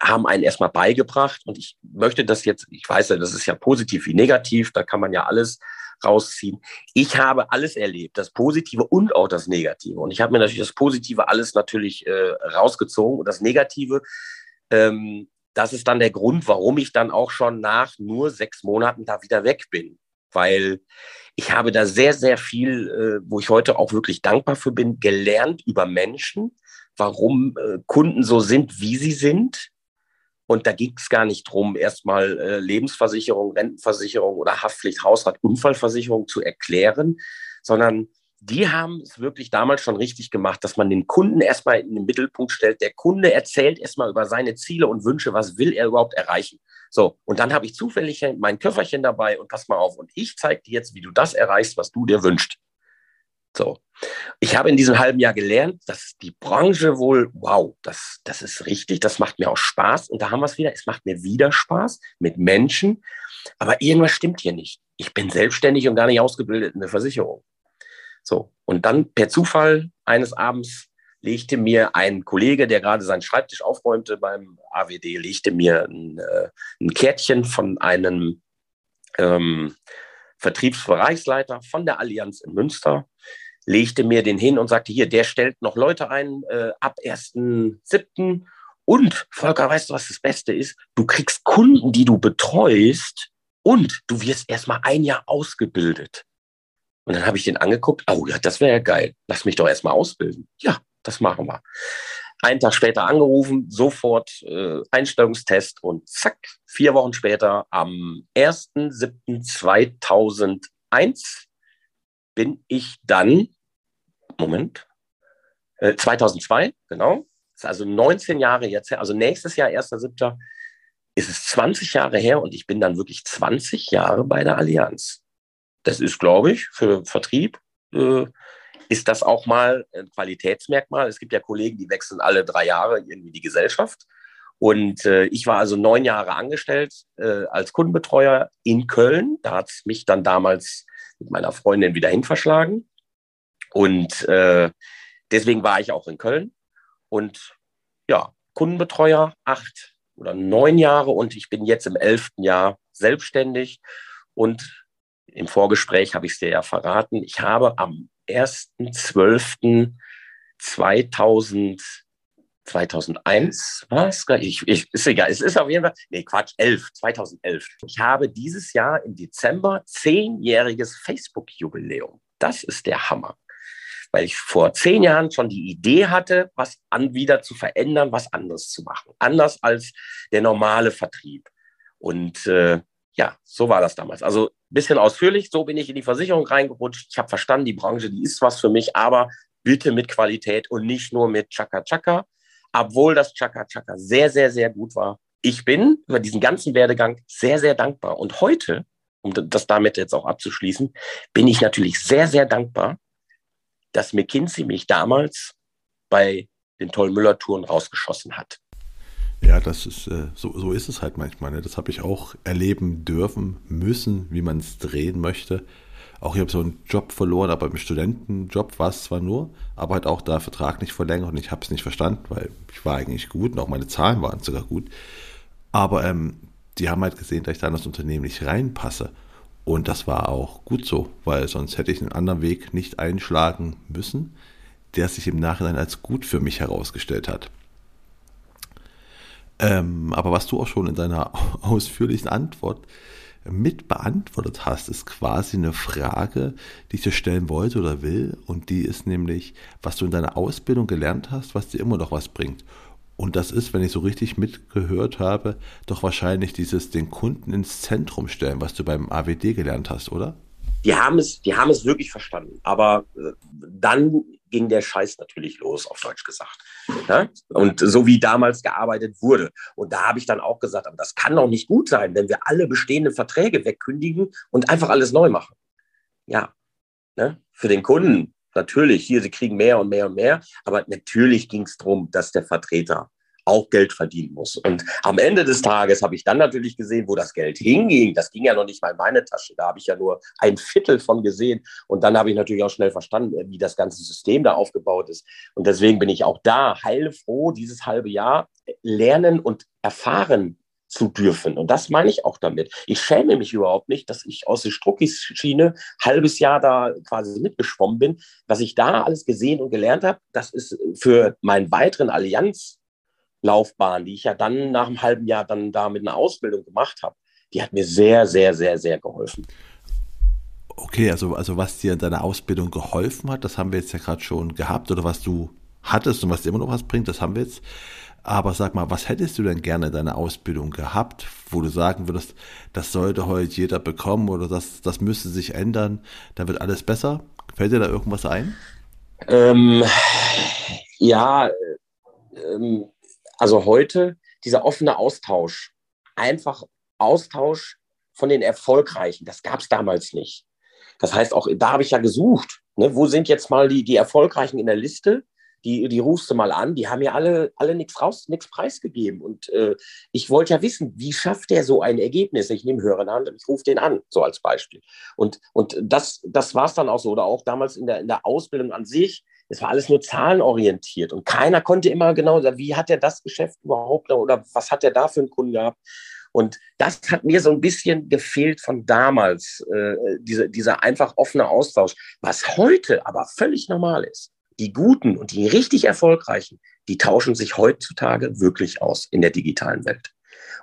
haben einen erstmal beigebracht und ich möchte das jetzt, ich weiß ja, das ist ja positiv wie negativ, da kann man ja alles rausziehen. Ich habe alles erlebt, das Positive und auch das Negative. Und ich habe mir natürlich das Positive alles natürlich äh, rausgezogen und das Negative, ähm, das ist dann der Grund, warum ich dann auch schon nach nur sechs Monaten da wieder weg bin. Weil ich habe da sehr, sehr viel, äh, wo ich heute auch wirklich dankbar für bin, gelernt über Menschen, warum äh, Kunden so sind, wie sie sind und da ging es gar nicht drum, erstmal äh, Lebensversicherung, Rentenversicherung oder Haftpflicht, Hausrat, Unfallversicherung zu erklären, sondern die haben es wirklich damals schon richtig gemacht, dass man den Kunden erstmal in den Mittelpunkt stellt. Der Kunde erzählt erstmal über seine Ziele und Wünsche, was will er überhaupt erreichen. So, und dann habe ich zufällig mein Köfferchen dabei und pass mal auf. Und ich zeige dir jetzt, wie du das erreichst, was du dir wünschst. So. Ich habe in diesem halben Jahr gelernt, dass die Branche wohl, wow, das, das ist richtig, das macht mir auch Spaß. Und da haben wir es wieder, es macht mir wieder Spaß mit Menschen. Aber irgendwas stimmt hier nicht. Ich bin selbstständig und gar nicht ausgebildet in der Versicherung. So. Und dann per Zufall eines Abends legte mir ein Kollege, der gerade seinen Schreibtisch aufräumte beim AWD, legte mir ein, äh, ein Kärtchen von einem ähm, Vertriebsbereichsleiter von der Allianz in Münster, legte mir den hin und sagte, hier, der stellt noch Leute ein äh, ab 1.7. Und Volker, weißt du, was das Beste ist? Du kriegst Kunden, die du betreust und du wirst erstmal ein Jahr ausgebildet. Und dann habe ich den angeguckt, oh ja, das wäre ja geil. Lass mich doch erstmal ausbilden. Ja, das machen wir. Einen Tag später angerufen, sofort äh, Einstellungstest und zack, vier Wochen später, am 1.7.2001, bin ich dann, Moment, äh, 2002, genau, ist also 19 Jahre jetzt her, also nächstes Jahr, 1.7., ist es 20 Jahre her und ich bin dann wirklich 20 Jahre bei der Allianz. Das ist, glaube ich, für Vertrieb äh, ist das auch mal ein Qualitätsmerkmal. Es gibt ja Kollegen, die wechseln alle drei Jahre irgendwie die Gesellschaft. Und äh, ich war also neun Jahre angestellt äh, als Kundenbetreuer in Köln. Da hat es mich dann damals mit meiner Freundin wieder hin verschlagen. Und äh, deswegen war ich auch in Köln. Und ja, Kundenbetreuer acht oder neun Jahre und ich bin jetzt im elften Jahr selbstständig. Und im Vorgespräch habe ich es dir ja verraten. Ich habe am 1.12.2000 2001 was? Ich, ich, ist egal, es ist auf jeden Fall, nee, Quatsch, 11, 2011. Ich habe dieses Jahr im Dezember zehnjähriges Facebook-Jubiläum. Das ist der Hammer. Weil ich vor zehn Jahren schon die Idee hatte, was an wieder zu verändern, was anderes zu machen. Anders als der normale Vertrieb. Und äh, ja, so war das damals. Also ein bisschen ausführlich, so bin ich in die Versicherung reingerutscht. Ich habe verstanden, die Branche, die ist was für mich, aber bitte mit Qualität und nicht nur mit Chaka Chaka. Obwohl das Chaka Chaka sehr, sehr, sehr gut war. Ich bin über diesen ganzen Werdegang sehr, sehr dankbar. Und heute, um das damit jetzt auch abzuschließen, bin ich natürlich sehr, sehr dankbar, dass McKinsey mich damals bei den Toll-Müller-Touren rausgeschossen hat. Ja, das ist, äh, so, so ist es halt manchmal. Ne? Das habe ich auch erleben dürfen, müssen, wie man es drehen möchte. Auch ich habe so einen Job verloren, aber im Studentenjob war es zwar nur, aber halt auch da Vertrag nicht verlängert und ich habe es nicht verstanden, weil ich war eigentlich gut und auch meine Zahlen waren sogar gut. Aber ähm, die haben halt gesehen, dass ich da in das Unternehmen nicht reinpasse. Und das war auch gut so, weil sonst hätte ich einen anderen Weg nicht einschlagen müssen, der sich im Nachhinein als gut für mich herausgestellt hat. Ähm, aber was du auch schon in deiner ausführlichen Antwort mit beantwortet hast, ist quasi eine Frage, die ich dir stellen wollte oder will. Und die ist nämlich, was du in deiner Ausbildung gelernt hast, was dir immer noch was bringt. Und das ist, wenn ich so richtig mitgehört habe, doch wahrscheinlich dieses den Kunden ins Zentrum stellen, was du beim AWD gelernt hast, oder? Die haben es, die haben es wirklich verstanden. Aber äh, dann ging der Scheiß natürlich los, auf Deutsch gesagt. Ja? Und so wie damals gearbeitet wurde. Und da habe ich dann auch gesagt, das kann doch nicht gut sein, wenn wir alle bestehenden Verträge wegkündigen und einfach alles neu machen. ja, ne, für den Kunden natürlich, hier, sie kriegen mehr und mehr und mehr, aber natürlich ging es darum, dass der Vertreter auch Geld verdienen muss. Und am Ende des Tages habe ich dann natürlich gesehen, wo das Geld hinging. Das ging ja noch nicht mal in meine Tasche. Da habe ich ja nur ein Viertel von gesehen. Und dann habe ich natürlich auch schnell verstanden, wie das ganze System da aufgebaut ist. Und deswegen bin ich auch da heilfroh, dieses halbe Jahr lernen und erfahren zu dürfen. Und das meine ich auch damit. Ich schäme mich überhaupt nicht, dass ich aus der Struckis-Schiene halbes Jahr da quasi mitgeschwommen bin. Was ich da alles gesehen und gelernt habe, das ist für meinen weiteren Allianz Laufbahn, die ich ja dann nach einem halben Jahr dann da mit einer Ausbildung gemacht habe, die hat mir sehr, sehr, sehr, sehr geholfen. Okay, also, also was dir in deiner Ausbildung geholfen hat, das haben wir jetzt ja gerade schon gehabt, oder was du hattest und was dir immer noch was bringt, das haben wir jetzt. Aber sag mal, was hättest du denn gerne in deiner Ausbildung gehabt, wo du sagen würdest, das sollte heute jeder bekommen oder das, das müsste sich ändern, da wird alles besser? Fällt dir da irgendwas ein? Ähm, ja, ähm, also heute dieser offene Austausch, einfach Austausch von den Erfolgreichen, das gab es damals nicht. Das heißt, auch da habe ich ja gesucht, ne, wo sind jetzt mal die, die Erfolgreichen in der Liste? Die, die rufst du mal an, die haben ja alle, alle nichts raus, nichts preisgegeben. Und äh, ich wollte ja wissen, wie schafft der so ein Ergebnis? Ich nehme Hörer in Hand und ich rufe den an, so als Beispiel. Und, und das, das war es dann auch so. Oder auch damals in der, in der Ausbildung an sich, es war alles nur zahlenorientiert und keiner konnte immer genau sagen, wie hat er das Geschäft überhaupt oder was hat er da für einen Kunden gehabt. Und das hat mir so ein bisschen gefehlt von damals, äh, diese, dieser einfach offene Austausch, was heute aber völlig normal ist. Die Guten und die richtig Erfolgreichen, die tauschen sich heutzutage wirklich aus in der digitalen Welt.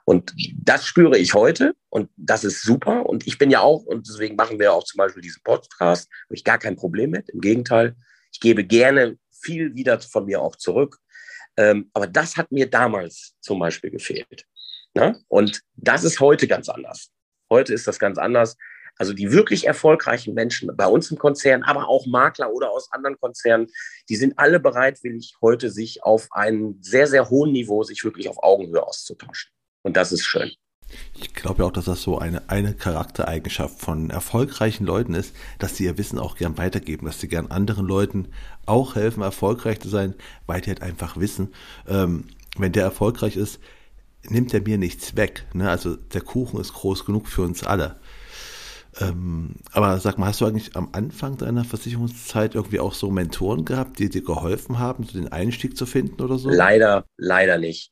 Und das spüre ich heute und das ist super. Und ich bin ja auch, und deswegen machen wir auch zum Beispiel diesen Podcast, habe ich gar kein Problem mit. Im Gegenteil, ich gebe gerne viel wieder von mir auch zurück. Ähm, aber das hat mir damals zum Beispiel gefehlt. Ne? Und das ist heute ganz anders. Heute ist das ganz anders. Also die wirklich erfolgreichen Menschen bei uns im Konzern, aber auch Makler oder aus anderen Konzernen, die sind alle bereitwillig, heute sich auf einem sehr, sehr hohen Niveau, sich wirklich auf Augenhöhe auszutauschen. Und das ist schön. Ich glaube ja auch, dass das so eine, eine Charaktereigenschaft von erfolgreichen Leuten ist, dass sie ihr Wissen auch gern weitergeben, dass sie gern anderen Leuten auch helfen, erfolgreich zu sein, weil die halt einfach wissen, ähm, wenn der erfolgreich ist, nimmt er mir nichts weg. Ne? Also der Kuchen ist groß genug für uns alle. Ähm, aber sag mal, hast du eigentlich am Anfang deiner Versicherungszeit irgendwie auch so Mentoren gehabt, die dir geholfen haben, so den Einstieg zu finden oder so? Leider, leider nicht.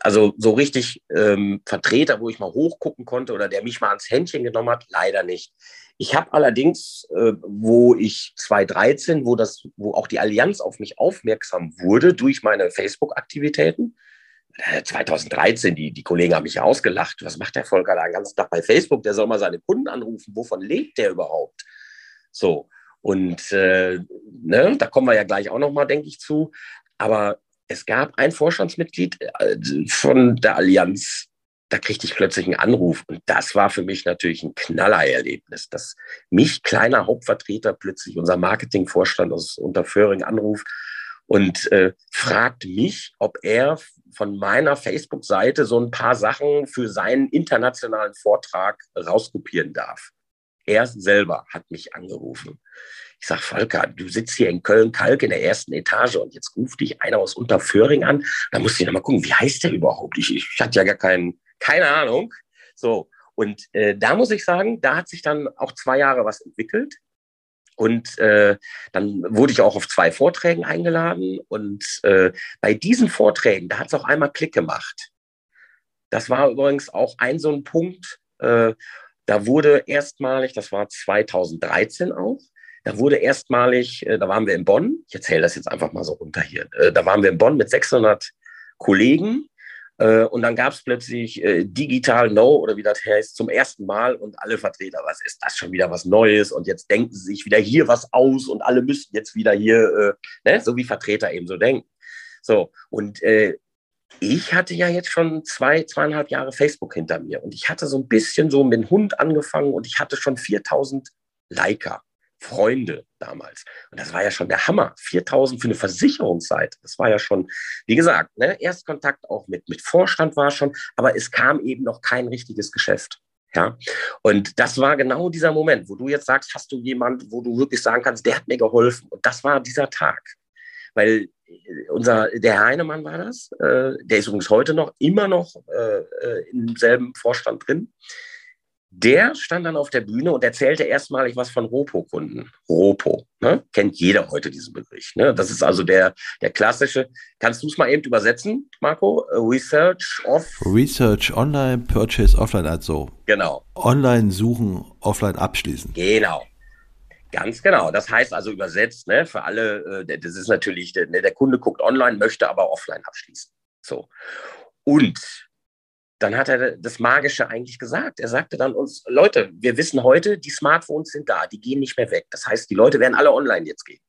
Also so richtig ähm, Vertreter, wo ich mal hochgucken konnte oder der mich mal ans Händchen genommen hat, leider nicht. Ich habe allerdings, äh, wo ich 2013, wo das, wo auch die Allianz auf mich aufmerksam wurde durch meine Facebook-Aktivitäten, 2013, die, die Kollegen haben mich ausgelacht. Was macht der Volker da den ganzen Tag bei Facebook? Der soll mal seine Kunden anrufen. Wovon lebt der überhaupt? So. Und äh, ne, da kommen wir ja gleich auch nochmal, denke ich, zu. Aber es gab ein Vorstandsmitglied äh, von der Allianz, da kriegte ich plötzlich einen Anruf. Und das war für mich natürlich ein Knallererlebnis, dass mich, kleiner Hauptvertreter, plötzlich unser Marketingvorstand aus Unterföhring anruft und äh, fragt mich, ob er von meiner Facebook-Seite so ein paar Sachen für seinen internationalen Vortrag rauskopieren darf. Er selber hat mich angerufen. Ich sage, Volker, du sitzt hier in Köln-Kalk in der ersten Etage und jetzt ruft dich einer aus Unterföhring an. Da musst du noch mal gucken, wie heißt der überhaupt? Ich, ich hatte ja gar keinen, keine Ahnung. So, und äh, da muss ich sagen, da hat sich dann auch zwei Jahre was entwickelt. Und äh, dann wurde ich auch auf zwei Vorträgen eingeladen. Und äh, bei diesen Vorträgen, da hat es auch einmal Klick gemacht. Das war übrigens auch ein so ein Punkt. Äh, da wurde erstmalig, das war 2013 auch, da wurde erstmalig, äh, da waren wir in Bonn, ich erzähle das jetzt einfach mal so runter hier, äh, da waren wir in Bonn mit 600 Kollegen und dann gab es plötzlich äh, Digital No oder wie das heißt zum ersten Mal und alle Vertreter, was ist das schon wieder was Neues und jetzt denken sie sich wieder hier was aus und alle müssen jetzt wieder hier, äh, ne, so wie Vertreter eben so denken. So, und äh, ich hatte ja jetzt schon zwei, zweieinhalb Jahre Facebook hinter mir und ich hatte so ein bisschen so mit dem Hund angefangen und ich hatte schon 4000 Liker. Freunde damals. Und das war ja schon der Hammer. 4000 für eine Versicherungsseite. Das war ja schon, wie gesagt, ne, Erstkontakt auch mit, mit Vorstand war schon, aber es kam eben noch kein richtiges Geschäft. Ja, und das war genau dieser Moment, wo du jetzt sagst, hast du jemand, wo du wirklich sagen kannst, der hat mir geholfen. Und das war dieser Tag. Weil äh, unser, der Herr Heinemann war das, äh, der ist übrigens heute noch, immer noch äh, äh im selben Vorstand drin. Der stand dann auf der Bühne und erzählte erstmalig was von Ropo-Kunden. Ropo, ne? kennt jeder heute diesen Begriff. Ne? Das ist also der, der klassische. Kannst du es mal eben übersetzen, Marco? Research of. Research online, Purchase offline, also. Genau. Online suchen, offline abschließen. Genau. Ganz genau. Das heißt also übersetzt, ne, für alle, äh, das ist natürlich, der, ne, der Kunde guckt online, möchte aber offline abschließen. So. Und dann hat er das Magische eigentlich gesagt. Er sagte dann uns, Leute, wir wissen heute, die Smartphones sind da, die gehen nicht mehr weg. Das heißt, die Leute werden alle online jetzt gehen.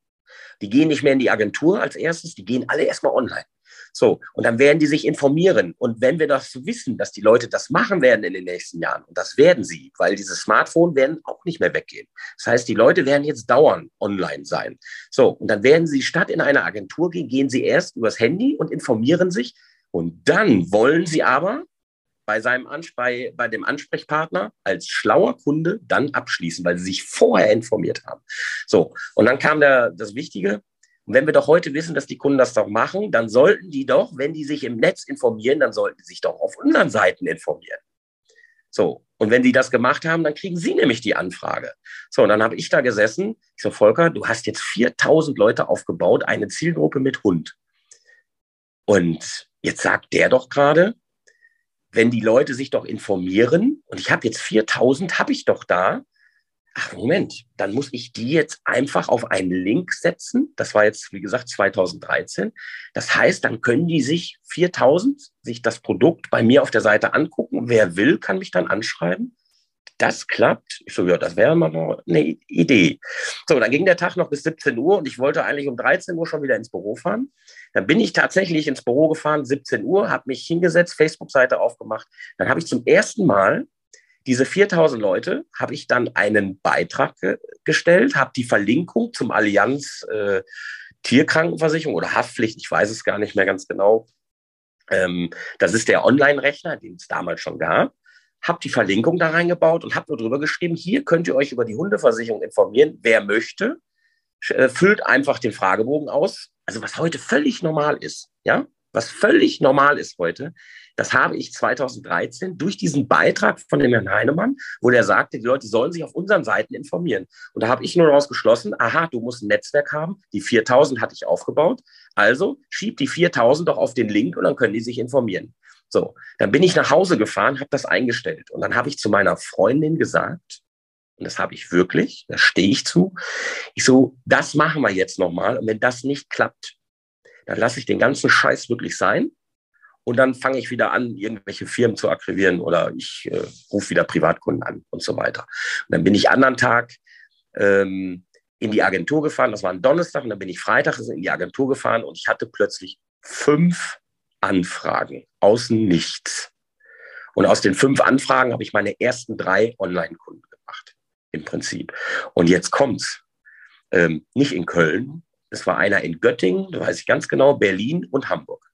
Die gehen nicht mehr in die Agentur als erstes, die gehen alle erstmal online. So, und dann werden die sich informieren. Und wenn wir das wissen, dass die Leute das machen werden in den nächsten Jahren, und das werden sie, weil diese Smartphones werden auch nicht mehr weggehen. Das heißt, die Leute werden jetzt dauernd online sein. So, und dann werden sie statt in eine Agentur gehen, gehen sie erst übers Handy und informieren sich. Und dann wollen sie aber bei, seinem bei, bei dem Ansprechpartner als schlauer Kunde dann abschließen, weil sie sich vorher informiert haben. So, und dann kam der, das Wichtige. Und wenn wir doch heute wissen, dass die Kunden das doch machen, dann sollten die doch, wenn die sich im Netz informieren, dann sollten die sich doch auf unseren Seiten informieren. So, und wenn die das gemacht haben, dann kriegen sie nämlich die Anfrage. So, und dann habe ich da gesessen. Ich so, Volker, du hast jetzt 4000 Leute aufgebaut, eine Zielgruppe mit Hund. Und jetzt sagt der doch gerade, wenn die Leute sich doch informieren, und ich habe jetzt 4000, habe ich doch da, ach Moment, dann muss ich die jetzt einfach auf einen Link setzen. Das war jetzt, wie gesagt, 2013. Das heißt, dann können die sich 4000 sich das Produkt bei mir auf der Seite angucken. Wer will, kann mich dann anschreiben das klappt. Ich so, ja, das wäre mal eine Idee. So, dann ging der Tag noch bis 17 Uhr und ich wollte eigentlich um 13 Uhr schon wieder ins Büro fahren. Dann bin ich tatsächlich ins Büro gefahren, 17 Uhr, habe mich hingesetzt, Facebook-Seite aufgemacht. Dann habe ich zum ersten Mal diese 4000 Leute, habe ich dann einen Beitrag ge gestellt, habe die Verlinkung zum Allianz äh, Tierkrankenversicherung oder Haftpflicht, ich weiß es gar nicht mehr ganz genau. Ähm, das ist der Online-Rechner, den es damals schon gab habe die Verlinkung da reingebaut und habe nur drüber geschrieben, hier könnt ihr euch über die Hundeversicherung informieren, wer möchte. Äh, füllt einfach den Fragebogen aus. Also was heute völlig normal ist, ja, was völlig normal ist heute, das habe ich 2013 durch diesen Beitrag von dem Herrn Heinemann, wo der sagte, die Leute sollen sich auf unseren Seiten informieren. Und da habe ich nur daraus geschlossen, aha, du musst ein Netzwerk haben, die 4000 hatte ich aufgebaut, also schieb die 4000 doch auf den Link und dann können die sich informieren. So, dann bin ich nach Hause gefahren, habe das eingestellt und dann habe ich zu meiner Freundin gesagt, und das habe ich wirklich, da stehe ich zu, ich so, das machen wir jetzt nochmal und wenn das nicht klappt, dann lasse ich den ganzen Scheiß wirklich sein. Und dann fange ich wieder an, irgendwelche Firmen zu akquirieren oder ich äh, rufe wieder Privatkunden an und so weiter. Und dann bin ich anderen Tag ähm, in die Agentur gefahren, das war ein Donnerstag. Und dann bin ich Freitag in die Agentur gefahren. Und ich hatte plötzlich fünf Anfragen aus Nichts. Und aus den fünf Anfragen habe ich meine ersten drei Online-Kunden im Prinzip. Und jetzt kommt's. Ähm, nicht in Köln, es war einer in Göttingen, da weiß ich ganz genau, Berlin und Hamburg.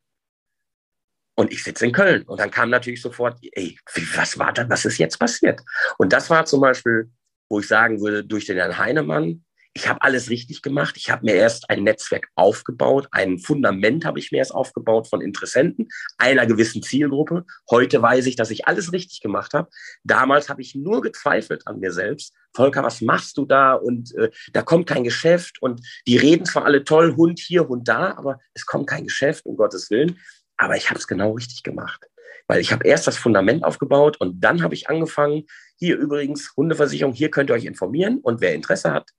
Und ich sitze in Köln. Und dann kam natürlich sofort, ey, was war da, was ist jetzt passiert? Und das war zum Beispiel, wo ich sagen würde, durch den Herrn Heinemann, ich habe alles richtig gemacht. Ich habe mir erst ein Netzwerk aufgebaut, ein Fundament habe ich mir erst aufgebaut von Interessenten, einer gewissen Zielgruppe. Heute weiß ich, dass ich alles richtig gemacht habe. Damals habe ich nur gezweifelt an mir selbst. Volker, was machst du da? Und äh, da kommt kein Geschäft. Und die reden zwar alle toll, Hund hier, Hund da, aber es kommt kein Geschäft, um Gottes Willen. Aber ich habe es genau richtig gemacht. Weil ich habe erst das Fundament aufgebaut und dann habe ich angefangen, hier übrigens Hundeversicherung, hier könnt ihr euch informieren und wer Interesse hat,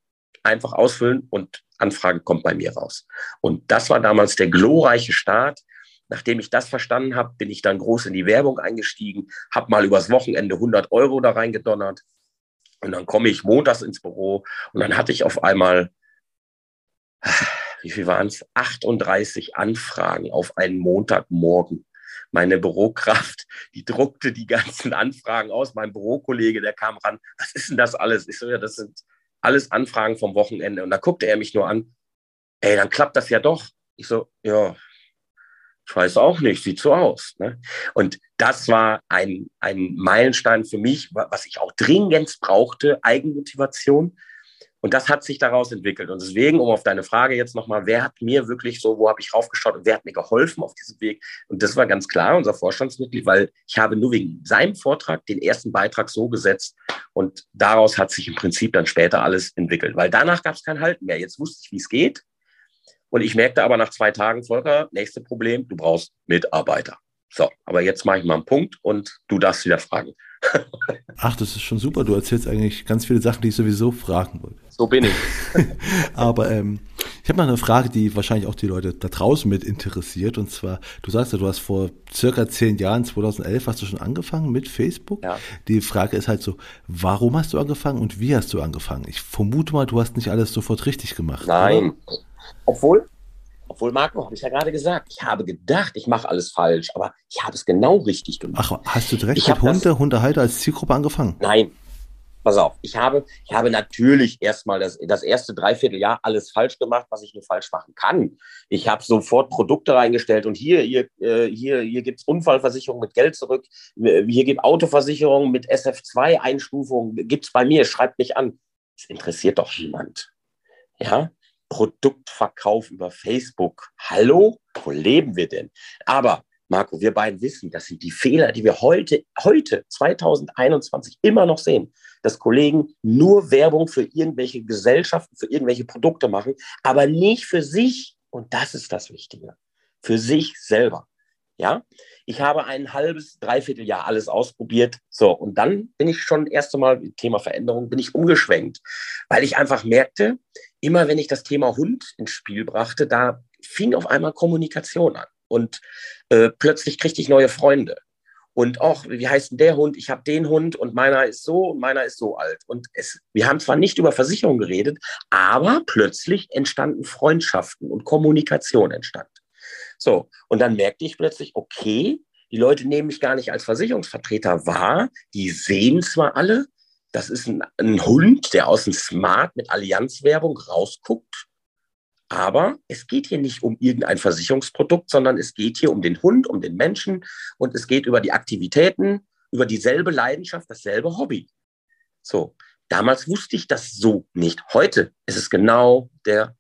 einfach ausfüllen und Anfrage kommt bei mir raus. Und das war damals der glorreiche Start. Nachdem ich das verstanden habe, bin ich dann groß in die Werbung eingestiegen, habe mal übers Wochenende 100 Euro da reingedonnert. Und dann komme ich montags ins Büro und dann hatte ich auf einmal, wie viel waren es? 38 Anfragen auf einen Montagmorgen. Meine Bürokraft, die druckte die ganzen Anfragen aus. Mein Bürokollege, der kam ran. Was ist denn das alles? Ich so, ja, das sind alles Anfragen vom Wochenende. Und da guckte er mich nur an, ey, dann klappt das ja doch. Ich so, ja, ich weiß auch nicht, sieht so aus. Ne? Und das war ein, ein Meilenstein für mich, was ich auch dringend brauchte, Eigenmotivation. Und das hat sich daraus entwickelt. Und deswegen, um auf deine Frage jetzt nochmal, wer hat mir wirklich so, wo habe ich raufgeschaut und wer hat mir geholfen auf diesem Weg? Und das war ganz klar unser Vorstandsmitglied, weil ich habe nur wegen seinem Vortrag den ersten Beitrag so gesetzt und daraus hat sich im Prinzip dann später alles entwickelt, weil danach gab es kein Halten mehr. Jetzt wusste ich, wie es geht. Und ich merkte aber nach zwei Tagen, Volker, nächste Problem, du brauchst Mitarbeiter. So, aber jetzt mache ich mal einen Punkt und du darfst wieder fragen. Ach, das ist schon super. Du erzählst eigentlich ganz viele Sachen, die ich sowieso fragen wollte. So bin ich. aber ähm, ich habe noch eine Frage, die wahrscheinlich auch die Leute da draußen mit interessiert. Und zwar, du sagst ja, du hast vor circa zehn Jahren, 2011, hast du schon angefangen mit Facebook. Ja. Die Frage ist halt so, warum hast du angefangen und wie hast du angefangen? Ich vermute mal, du hast nicht alles sofort richtig gemacht. Nein. Oder? Obwohl, obwohl, Marco, habe ich ja gerade gesagt, ich habe gedacht, ich mache alles falsch, aber ich habe es genau richtig gemacht. Ach, hast du direkt ich mit Hunde, das, Hundehalter als Zielgruppe angefangen? Nein. Pass auf, ich habe, ich habe natürlich erstmal das, das erste Dreivierteljahr alles falsch gemacht, was ich nur falsch machen kann. Ich habe sofort Produkte reingestellt und hier, hier, äh, hier, hier gibt es Unfallversicherung mit Geld zurück, hier gibt Autoversicherung mit SF2-Einstufung, gibt es bei mir, schreibt mich an. Das interessiert doch niemand. Ja, Produktverkauf über Facebook. Hallo? Wo leben wir denn? Aber Marco, wir beiden wissen, das sind die Fehler, die wir heute, heute 2021 immer noch sehen, dass Kollegen nur Werbung für irgendwelche Gesellschaften, für irgendwelche Produkte machen, aber nicht für sich. Und das ist das Wichtige. Für sich selber. Ja, ich habe ein halbes, dreiviertel Jahr alles ausprobiert. So, und dann bin ich schon erst einmal, Thema Veränderung, bin ich umgeschwenkt, weil ich einfach merkte, immer wenn ich das Thema Hund ins Spiel brachte, da fing auf einmal Kommunikation an. Und äh, plötzlich kriegte ich neue Freunde. Und auch, wie heißt denn der Hund? Ich habe den Hund und meiner ist so und meiner ist so alt. Und es, wir haben zwar nicht über Versicherung geredet, aber plötzlich entstanden Freundschaften und Kommunikation entstand. So, und dann merkte ich plötzlich, okay, die Leute nehmen mich gar nicht als Versicherungsvertreter wahr. Die sehen zwar alle, das ist ein, ein Hund, der aus dem Smart mit Allianzwerbung rausguckt. Aber es geht hier nicht um irgendein Versicherungsprodukt, sondern es geht hier um den Hund, um den Menschen und es geht über die Aktivitäten, über dieselbe Leidenschaft, dasselbe Hobby. So, damals wusste ich das so nicht. Heute ist es genau der,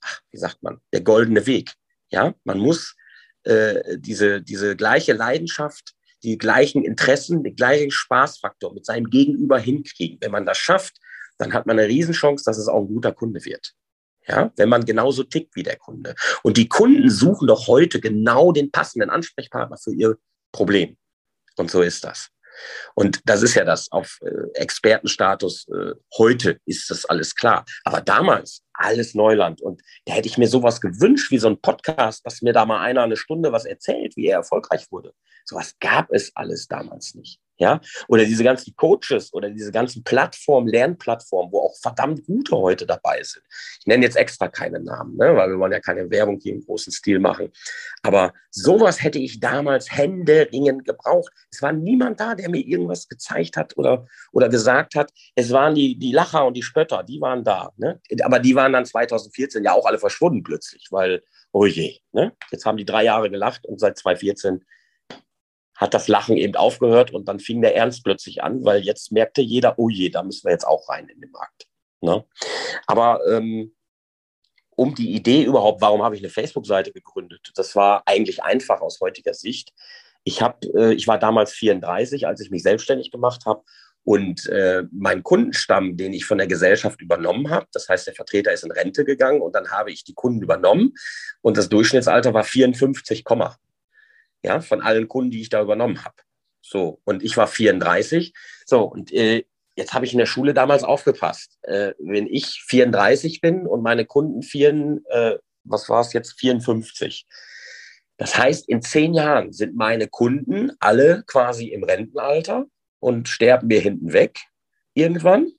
ach, wie sagt man, der goldene Weg. Ja, man muss äh, diese, diese gleiche Leidenschaft die gleichen Interessen, den gleichen Spaßfaktor mit seinem Gegenüber hinkriegen. Wenn man das schafft, dann hat man eine Riesenchance, dass es auch ein guter Kunde wird. Ja, wenn man genauso tickt wie der Kunde. Und die Kunden suchen doch heute genau den passenden Ansprechpartner für ihr Problem. Und so ist das. Und das ist ja das auf äh, Expertenstatus. Äh, heute ist das alles klar. Aber damals alles Neuland. Und da hätte ich mir sowas gewünscht, wie so ein Podcast, dass mir da mal einer eine Stunde was erzählt, wie er erfolgreich wurde. Sowas gab es alles damals nicht. Ja, oder diese ganzen Coaches oder diese ganzen Plattformen, Lernplattformen, wo auch verdammt gute heute dabei sind. Ich nenne jetzt extra keine Namen, ne, weil wir wollen ja keine Werbung hier im großen Stil machen. Aber sowas hätte ich damals händeringend gebraucht. Es war niemand da, der mir irgendwas gezeigt hat oder, oder gesagt hat. Es waren die, die Lacher und die Spötter, die waren da. Ne? Aber die waren dann 2014 ja auch alle verschwunden plötzlich, weil, oh je, ne? jetzt haben die drei Jahre gelacht und seit 2014 hat das Lachen eben aufgehört und dann fing der Ernst plötzlich an, weil jetzt merkte jeder, oh je, da müssen wir jetzt auch rein in den Markt. Ne? Aber ähm, um die Idee überhaupt, warum habe ich eine Facebook-Seite gegründet? Das war eigentlich einfach aus heutiger Sicht. Ich, hab, äh, ich war damals 34, als ich mich selbstständig gemacht habe. Und äh, mein Kundenstamm, den ich von der Gesellschaft übernommen habe, das heißt, der Vertreter ist in Rente gegangen und dann habe ich die Kunden übernommen und das Durchschnittsalter war 54, ja, von allen Kunden, die ich da übernommen habe. So, und ich war 34. So, und äh, jetzt habe ich in der Schule damals aufgepasst. Äh, wenn ich 34 bin und meine Kunden vier, äh, was war es jetzt, 54. Das heißt, in zehn Jahren sind meine Kunden alle quasi im Rentenalter und sterben mir hinten weg irgendwann.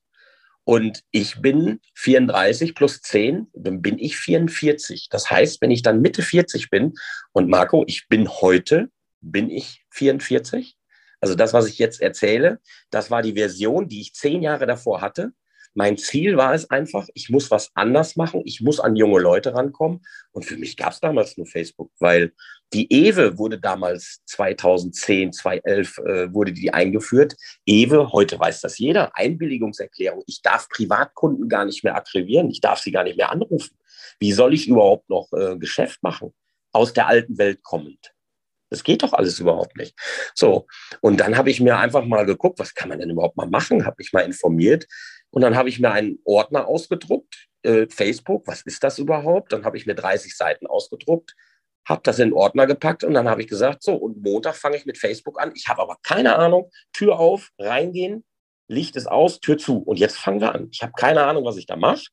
Und ich bin 34 plus 10, dann bin ich 44. Das heißt, wenn ich dann Mitte 40 bin und Marco, ich bin heute, bin ich 44. Also das, was ich jetzt erzähle, das war die Version, die ich zehn Jahre davor hatte. Mein Ziel war es einfach, ich muss was anders machen, ich muss an junge Leute rankommen. Und für mich gab es damals nur Facebook, weil die Ewe wurde damals 2010, 2011 äh, wurde die eingeführt. Ewe, heute weiß das jeder, Einwilligungserklärung. Ich darf Privatkunden gar nicht mehr akquirieren, ich darf sie gar nicht mehr anrufen. Wie soll ich überhaupt noch äh, Geschäft machen? Aus der alten Welt kommend. Das geht doch alles überhaupt nicht. So, und dann habe ich mir einfach mal geguckt, was kann man denn überhaupt mal machen, habe mich mal informiert und dann habe ich mir einen Ordner ausgedruckt, äh, Facebook, was ist das überhaupt? Dann habe ich mir 30 Seiten ausgedruckt, habe das in den Ordner gepackt und dann habe ich gesagt, so, und Montag fange ich mit Facebook an. Ich habe aber keine Ahnung, Tür auf, reingehen, Licht ist aus, Tür zu und jetzt fangen wir an. Ich habe keine Ahnung, was ich da mache.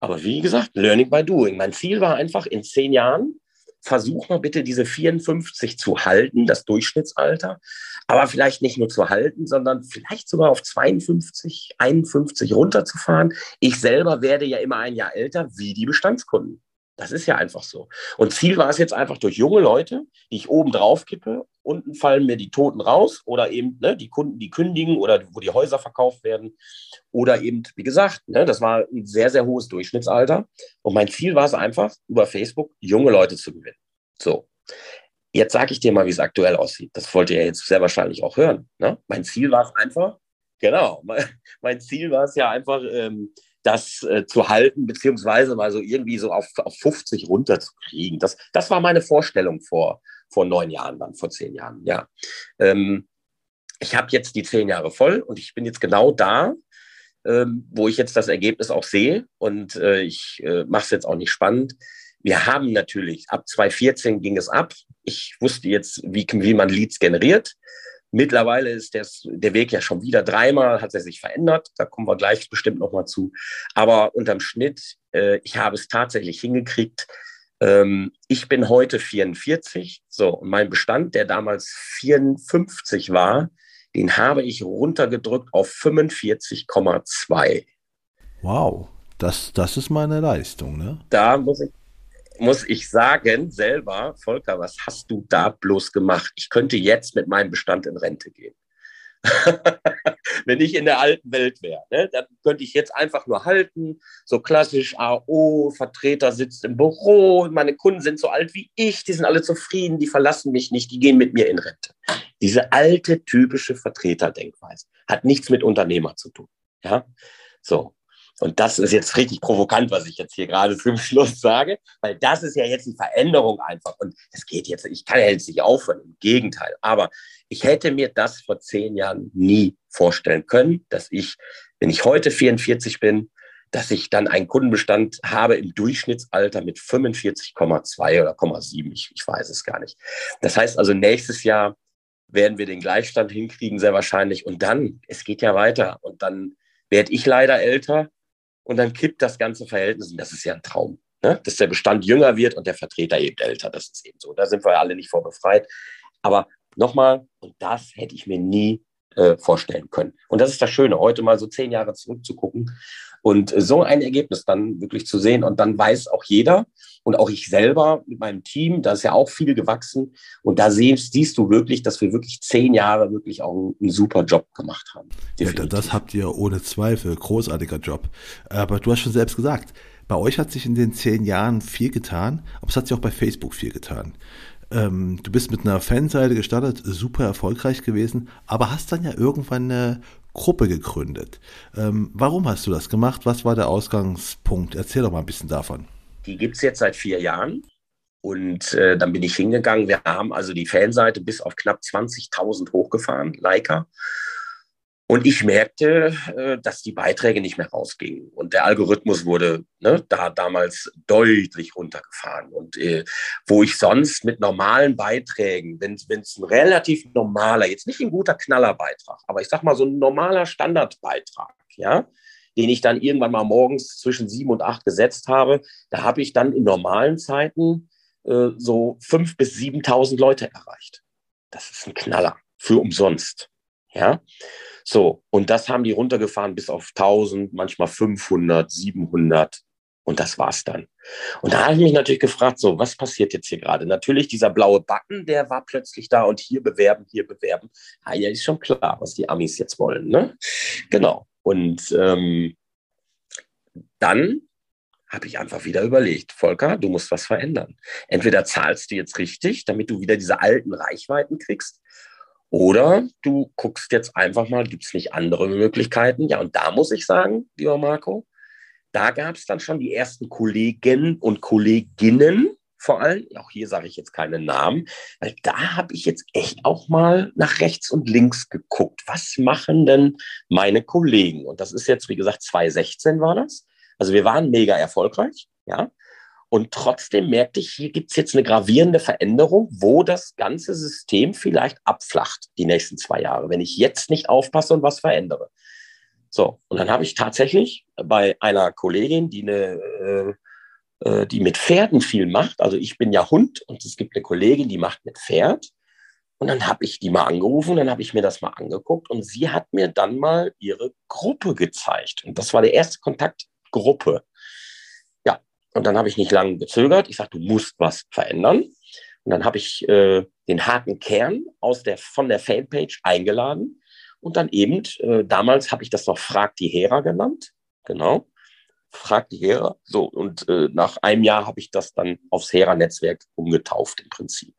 Aber wie gesagt, Learning by Doing. Mein Ziel war einfach in zehn Jahren versuch mal bitte diese 54 zu halten, das Durchschnittsalter, aber vielleicht nicht nur zu halten, sondern vielleicht sogar auf 52, 51 runterzufahren. Ich selber werde ja immer ein Jahr älter wie die Bestandskunden. Das ist ja einfach so. Und Ziel war es jetzt einfach durch junge Leute, die ich oben drauf kippe, unten fallen mir die Toten raus oder eben ne, die Kunden, die kündigen oder wo die Häuser verkauft werden. Oder eben, wie gesagt, ne, das war ein sehr, sehr hohes Durchschnittsalter. Und mein Ziel war es einfach, über Facebook junge Leute zu gewinnen. So. Jetzt sage ich dir mal, wie es aktuell aussieht. Das wollt ihr ja jetzt sehr wahrscheinlich auch hören. Ne? Mein Ziel war es einfach, genau, mein, mein Ziel war es ja einfach, ähm, das äh, zu halten, beziehungsweise mal so irgendwie so auf, auf 50 runterzukriegen. Das, das war meine Vorstellung vor, vor neun Jahren, dann vor zehn Jahren, ja. Ähm, ich habe jetzt die zehn Jahre voll und ich bin jetzt genau da, ähm, wo ich jetzt das Ergebnis auch sehe und äh, ich äh, mache es jetzt auch nicht spannend. Wir haben natürlich, ab 2014 ging es ab. Ich wusste jetzt, wie, wie man Leads generiert. Mittlerweile ist des, der Weg ja schon wieder dreimal, hat er sich verändert. Da kommen wir gleich bestimmt nochmal zu. Aber unterm Schnitt, äh, ich habe es tatsächlich hingekriegt. Ähm, ich bin heute 44. So, und mein Bestand, der damals 54 war, den habe ich runtergedrückt auf 45,2. Wow, das, das ist meine Leistung, ne? Da muss ich muss ich sagen, selber, Volker, was hast du da bloß gemacht? Ich könnte jetzt mit meinem Bestand in Rente gehen. Wenn ich in der alten Welt wäre, ne, dann könnte ich jetzt einfach nur halten, so klassisch AO, Vertreter sitzt im Büro, meine Kunden sind so alt wie ich, die sind alle zufrieden, die verlassen mich nicht, die gehen mit mir in Rente. Diese alte, typische Vertreterdenkweise hat nichts mit Unternehmer zu tun. Ja, so. Und das ist jetzt richtig provokant, was ich jetzt hier gerade zum Schluss sage, weil das ist ja jetzt die Veränderung einfach. Und es geht jetzt, ich kann ja jetzt nicht aufhören, im Gegenteil. Aber ich hätte mir das vor zehn Jahren nie vorstellen können, dass ich, wenn ich heute 44 bin, dass ich dann einen Kundenbestand habe im Durchschnittsalter mit 45,2 oder 0,7. Ich, ich weiß es gar nicht. Das heißt also, nächstes Jahr werden wir den Gleichstand hinkriegen, sehr wahrscheinlich. Und dann, es geht ja weiter. Und dann werde ich leider älter und dann kippt das ganze Verhältnis und das ist ja ein Traum. Ne? Dass der Bestand jünger wird und der Vertreter eben älter. Das ist eben so. Da sind wir alle nicht vor befreit. Aber nochmal, und das hätte ich mir nie äh, vorstellen können. Und das ist das Schöne, heute mal so zehn Jahre zurückzugucken und so ein Ergebnis dann wirklich zu sehen. Und dann weiß auch jeder und auch ich selber mit meinem Team, da ist ja auch viel gewachsen. Und da siehst, siehst du wirklich, dass wir wirklich zehn Jahre wirklich auch einen, einen super Job gemacht haben. Ja, das habt ihr ohne Zweifel. Großartiger Job. Aber du hast schon selbst gesagt, bei euch hat sich in den zehn Jahren viel getan, aber es hat sich auch bei Facebook viel getan. Ähm, du bist mit einer Fanseite gestartet, super erfolgreich gewesen, aber hast dann ja irgendwann eine Gruppe gegründet. Ähm, warum hast du das gemacht? Was war der Ausgangspunkt? Erzähl doch mal ein bisschen davon. Die gibt es jetzt seit vier Jahren. Und äh, dann bin ich hingegangen. Wir haben also die Fanseite bis auf knapp 20.000 hochgefahren, Leica. Und ich merkte, äh, dass die Beiträge nicht mehr rausgingen. Und der Algorithmus wurde ne, da damals deutlich runtergefahren. Und äh, wo ich sonst mit normalen Beiträgen, wenn es ein relativ normaler, jetzt nicht ein guter Knallerbeitrag, aber ich sag mal so ein normaler Standardbeitrag, ja, den ich dann irgendwann mal morgens zwischen sieben und acht gesetzt habe, da habe ich dann in normalen Zeiten äh, so fünf bis 7.000 Leute erreicht. Das ist ein Knaller für umsonst. Ja, so, und das haben die runtergefahren bis auf 1000, manchmal 500, 700. Und das war's dann. Und da habe ich mich natürlich gefragt, so, was passiert jetzt hier gerade? Natürlich, dieser blaue Button, der war plötzlich da und hier bewerben, hier bewerben. Ah, ja, ist schon klar, was die Amis jetzt wollen, ne? Genau. Und ähm, dann habe ich einfach wieder überlegt, Volker, du musst was verändern. Entweder zahlst du jetzt richtig, damit du wieder diese alten Reichweiten kriegst, oder du guckst jetzt einfach mal, gibt es nicht andere Möglichkeiten? Ja, und da muss ich sagen, lieber Marco, da gab es dann schon die ersten Kollegen und Kolleginnen, vor allem, auch hier sage ich jetzt keine Namen, weil da habe ich jetzt echt auch mal nach rechts und links geguckt. Was machen denn meine Kollegen? Und das ist jetzt, wie gesagt, 2016 war das. Also wir waren mega erfolgreich, ja. Und trotzdem merkte ich, hier gibt es jetzt eine gravierende Veränderung, wo das ganze System vielleicht abflacht die nächsten zwei Jahre, wenn ich jetzt nicht aufpasse und was verändere. So, und dann habe ich tatsächlich bei einer Kollegin, die eine äh, äh, die mit Pferden viel macht. Also ich bin ja Hund und es gibt eine Kollegin, die macht mit Pferd. Und dann habe ich die mal angerufen, dann habe ich mir das mal angeguckt und sie hat mir dann mal ihre Gruppe gezeigt. Und das war der erste Kontakt Gruppe. Und dann habe ich nicht lange gezögert. Ich sagte, du musst was verändern. Und dann habe ich äh, den harten Kern aus der, von der Fanpage eingeladen. Und dann eben, äh, damals habe ich das noch Frag die Hera genannt. Genau fragt die Hera. So, und äh, nach einem Jahr habe ich das dann aufs Hera-Netzwerk umgetauft im Prinzip.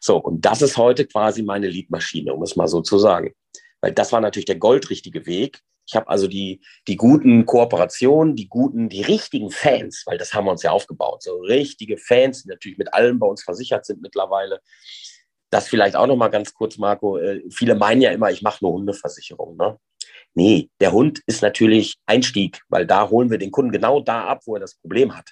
So, und das ist heute quasi meine Leadmaschine, um es mal so zu sagen. Weil das war natürlich der goldrichtige Weg. Ich habe also die, die guten Kooperationen, die guten, die richtigen Fans, weil das haben wir uns ja aufgebaut. So richtige Fans, die natürlich mit allem bei uns versichert sind mittlerweile. Das vielleicht auch noch mal ganz kurz, Marco. Äh, viele meinen ja immer, ich mache nur Hundeversicherung. Ne? Nee, der Hund ist natürlich Einstieg, weil da holen wir den Kunden genau da ab, wo er das Problem hat.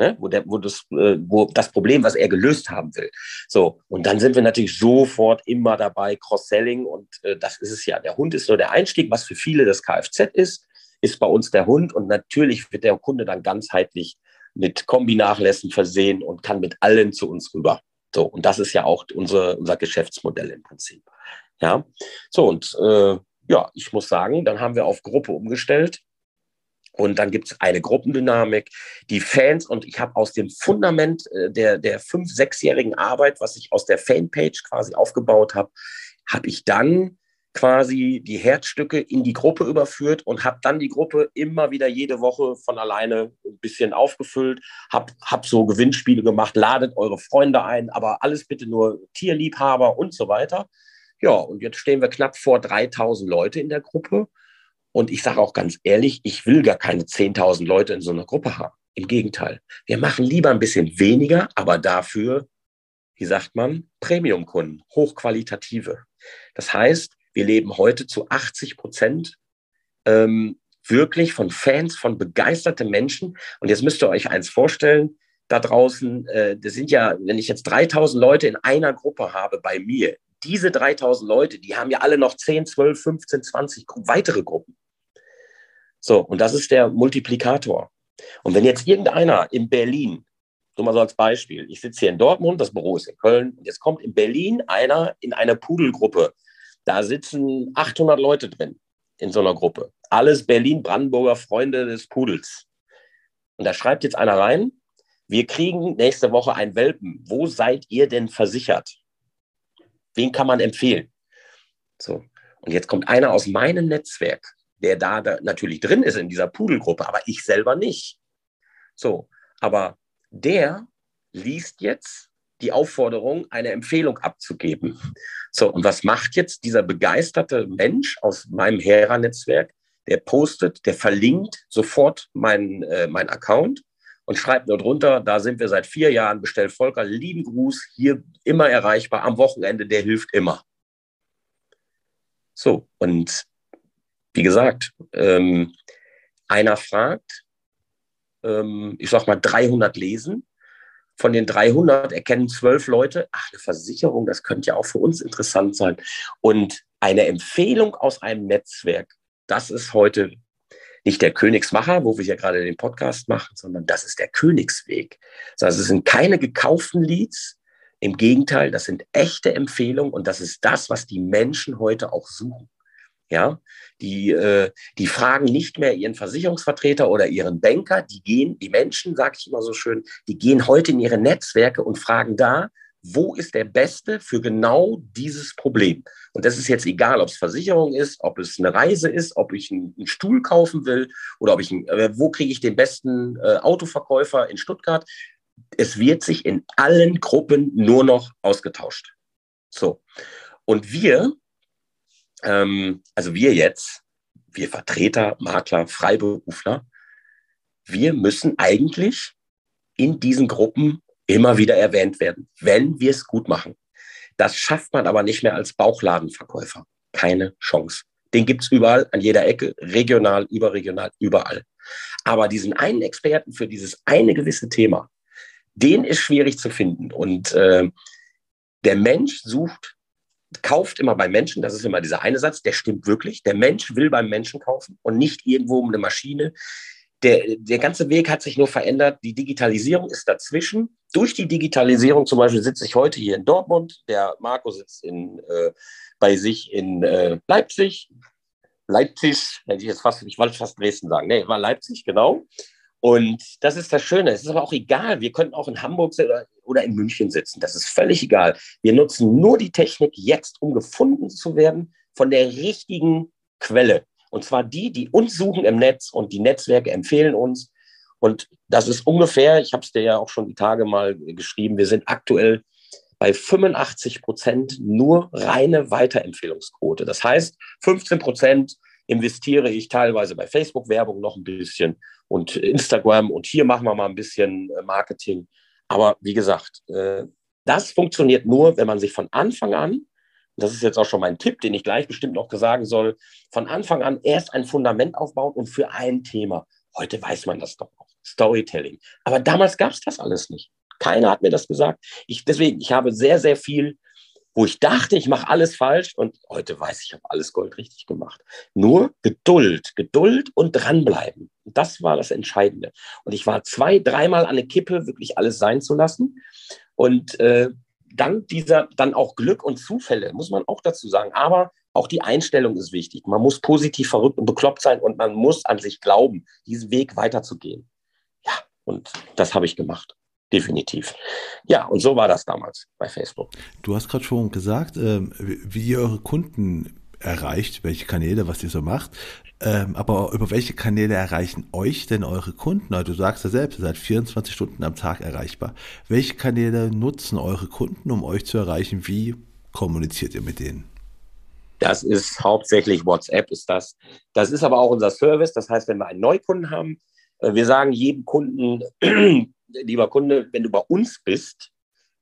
Ne? Wo, der, wo, das, äh, wo das Problem, was er gelöst haben will. So, und dann sind wir natürlich sofort immer dabei, Cross-Selling. Und äh, das ist es ja. Der Hund ist nur der Einstieg, was für viele das Kfz ist, ist bei uns der Hund. Und natürlich wird der Kunde dann ganzheitlich mit Kombinachlässen versehen und kann mit allen zu uns rüber. So, und das ist ja auch unsere, unser Geschäftsmodell im Prinzip. Ja, so, und äh, ja, ich muss sagen, dann haben wir auf Gruppe umgestellt. Und dann gibt es eine Gruppendynamik. Die Fans, und ich habe aus dem Fundament äh, der, der fünf-, sechsjährigen Arbeit, was ich aus der Fanpage quasi aufgebaut habe, habe ich dann quasi die Herzstücke in die Gruppe überführt und habe dann die Gruppe immer wieder jede Woche von alleine ein bisschen aufgefüllt, habe hab so Gewinnspiele gemacht, ladet eure Freunde ein, aber alles bitte nur Tierliebhaber und so weiter. Ja, und jetzt stehen wir knapp vor 3000 Leute in der Gruppe. Und ich sage auch ganz ehrlich, ich will gar keine 10.000 Leute in so einer Gruppe haben. Im Gegenteil. Wir machen lieber ein bisschen weniger, aber dafür, wie sagt man, Premium-Kunden, hochqualitative. Das heißt, wir leben heute zu 80 Prozent ähm, wirklich von Fans, von begeisterten Menschen. Und jetzt müsst ihr euch eins vorstellen, da draußen, äh, das sind ja, wenn ich jetzt 3000 Leute in einer Gruppe habe bei mir, diese 3000 Leute, die haben ja alle noch 10, 12, 15, 20 weitere Gruppen. So, und das ist der Multiplikator. Und wenn jetzt irgendeiner in Berlin, so mal so als Beispiel, ich sitze hier in Dortmund, das Büro ist in Köln, und jetzt kommt in Berlin einer in einer Pudelgruppe. Da sitzen 800 Leute drin in so einer Gruppe. Alles Berlin-Brandenburger Freunde des Pudels. Und da schreibt jetzt einer rein, wir kriegen nächste Woche einen Welpen. Wo seid ihr denn versichert? wen kann man empfehlen? So. Und jetzt kommt einer aus meinem Netzwerk, der da, da natürlich drin ist in dieser Pudelgruppe, aber ich selber nicht. So. Aber der liest jetzt die Aufforderung, eine Empfehlung abzugeben. So, und was macht jetzt dieser begeisterte Mensch aus meinem Hera-Netzwerk? Der postet, der verlinkt sofort meinen äh, mein Account und schreibt nur drunter, da sind wir seit vier Jahren, bestellt Volker, lieben Gruß, hier immer erreichbar, am Wochenende, der hilft immer. So, und wie gesagt, ähm, einer fragt, ähm, ich sag mal 300 lesen, von den 300 erkennen zwölf Leute, ach, eine Versicherung, das könnte ja auch für uns interessant sein. Und eine Empfehlung aus einem Netzwerk, das ist heute nicht der Königsmacher, wo wir ja gerade den Podcast machen, sondern das ist der Königsweg. Also es sind keine gekauften Leads. Im Gegenteil, das sind echte Empfehlungen und das ist das, was die Menschen heute auch suchen. Ja, die, äh, die fragen nicht mehr ihren Versicherungsvertreter oder ihren Banker, die gehen, die Menschen, sage ich immer so schön, die gehen heute in ihre Netzwerke und fragen da, wo ist der Beste für genau dieses Problem? Und das ist jetzt egal, ob es Versicherung ist, ob es eine Reise ist, ob ich einen, einen Stuhl kaufen will oder ob ich, ein, äh, wo kriege ich den besten äh, Autoverkäufer in Stuttgart? Es wird sich in allen Gruppen nur noch ausgetauscht. So. Und wir, ähm, also wir jetzt, wir Vertreter, Makler, Freiberufler, wir müssen eigentlich in diesen Gruppen immer wieder erwähnt werden, wenn wir es gut machen. Das schafft man aber nicht mehr als Bauchladenverkäufer. Keine Chance. Den gibt es überall, an jeder Ecke, regional, überregional, überall. Aber diesen einen Experten für dieses eine gewisse Thema, den ist schwierig zu finden. Und äh, der Mensch sucht, kauft immer beim Menschen, das ist immer dieser eine Satz, der stimmt wirklich. Der Mensch will beim Menschen kaufen und nicht irgendwo um eine Maschine, der, der ganze Weg hat sich nur verändert. Die Digitalisierung ist dazwischen. Durch die Digitalisierung zum Beispiel sitze ich heute hier in Dortmund. Der Marco sitzt in, äh, bei sich in äh, Leipzig. Leipzig, hätte ich jetzt fast, ich wollte fast Dresden sagen. Nee, war Leipzig, genau. Und das ist das Schöne. Es ist aber auch egal. Wir könnten auch in Hamburg oder in München sitzen. Das ist völlig egal. Wir nutzen nur die Technik jetzt, um gefunden zu werden von der richtigen Quelle. Und zwar die, die uns suchen im Netz und die Netzwerke empfehlen uns. Und das ist ungefähr, ich habe es dir ja auch schon die Tage mal geschrieben, wir sind aktuell bei 85 Prozent nur reine Weiterempfehlungsquote. Das heißt, 15 Prozent investiere ich teilweise bei Facebook-Werbung noch ein bisschen und Instagram und hier machen wir mal ein bisschen Marketing. Aber wie gesagt, äh, das funktioniert nur, wenn man sich von Anfang an das ist jetzt auch schon mein Tipp, den ich gleich bestimmt noch sagen soll, von Anfang an erst ein Fundament aufbauen und für ein Thema. Heute weiß man das doch auch. Storytelling. Aber damals gab es das alles nicht. Keiner hat mir das gesagt. Ich, deswegen, ich habe sehr, sehr viel, wo ich dachte, ich mache alles falsch und heute weiß ich, ich habe alles Gold richtig gemacht. Nur Geduld, Geduld und dranbleiben. Das war das Entscheidende. Und ich war zwei, dreimal an der Kippe, wirklich alles sein zu lassen. Und äh, dank dieser dann auch Glück und Zufälle, muss man auch dazu sagen. Aber auch die Einstellung ist wichtig. Man muss positiv verrückt und bekloppt sein und man muss an sich glauben, diesen Weg weiterzugehen. Ja, und das habe ich gemacht. Definitiv. Ja, und so war das damals bei Facebook. Du hast gerade schon gesagt, ähm, wie ihr eure Kunden erreicht, welche Kanäle, was ihr so macht. Ähm, aber über welche Kanäle erreichen euch denn eure Kunden? Also du sagst ja selbst, ihr seid 24 Stunden am Tag erreichbar. Welche Kanäle nutzen eure Kunden, um euch zu erreichen? Wie kommuniziert ihr mit denen? Das ist hauptsächlich WhatsApp, ist das. Das ist aber auch unser Service. Das heißt, wenn wir einen Neukunden haben, äh, wir sagen jedem Kunden, lieber Kunde, wenn du bei uns bist,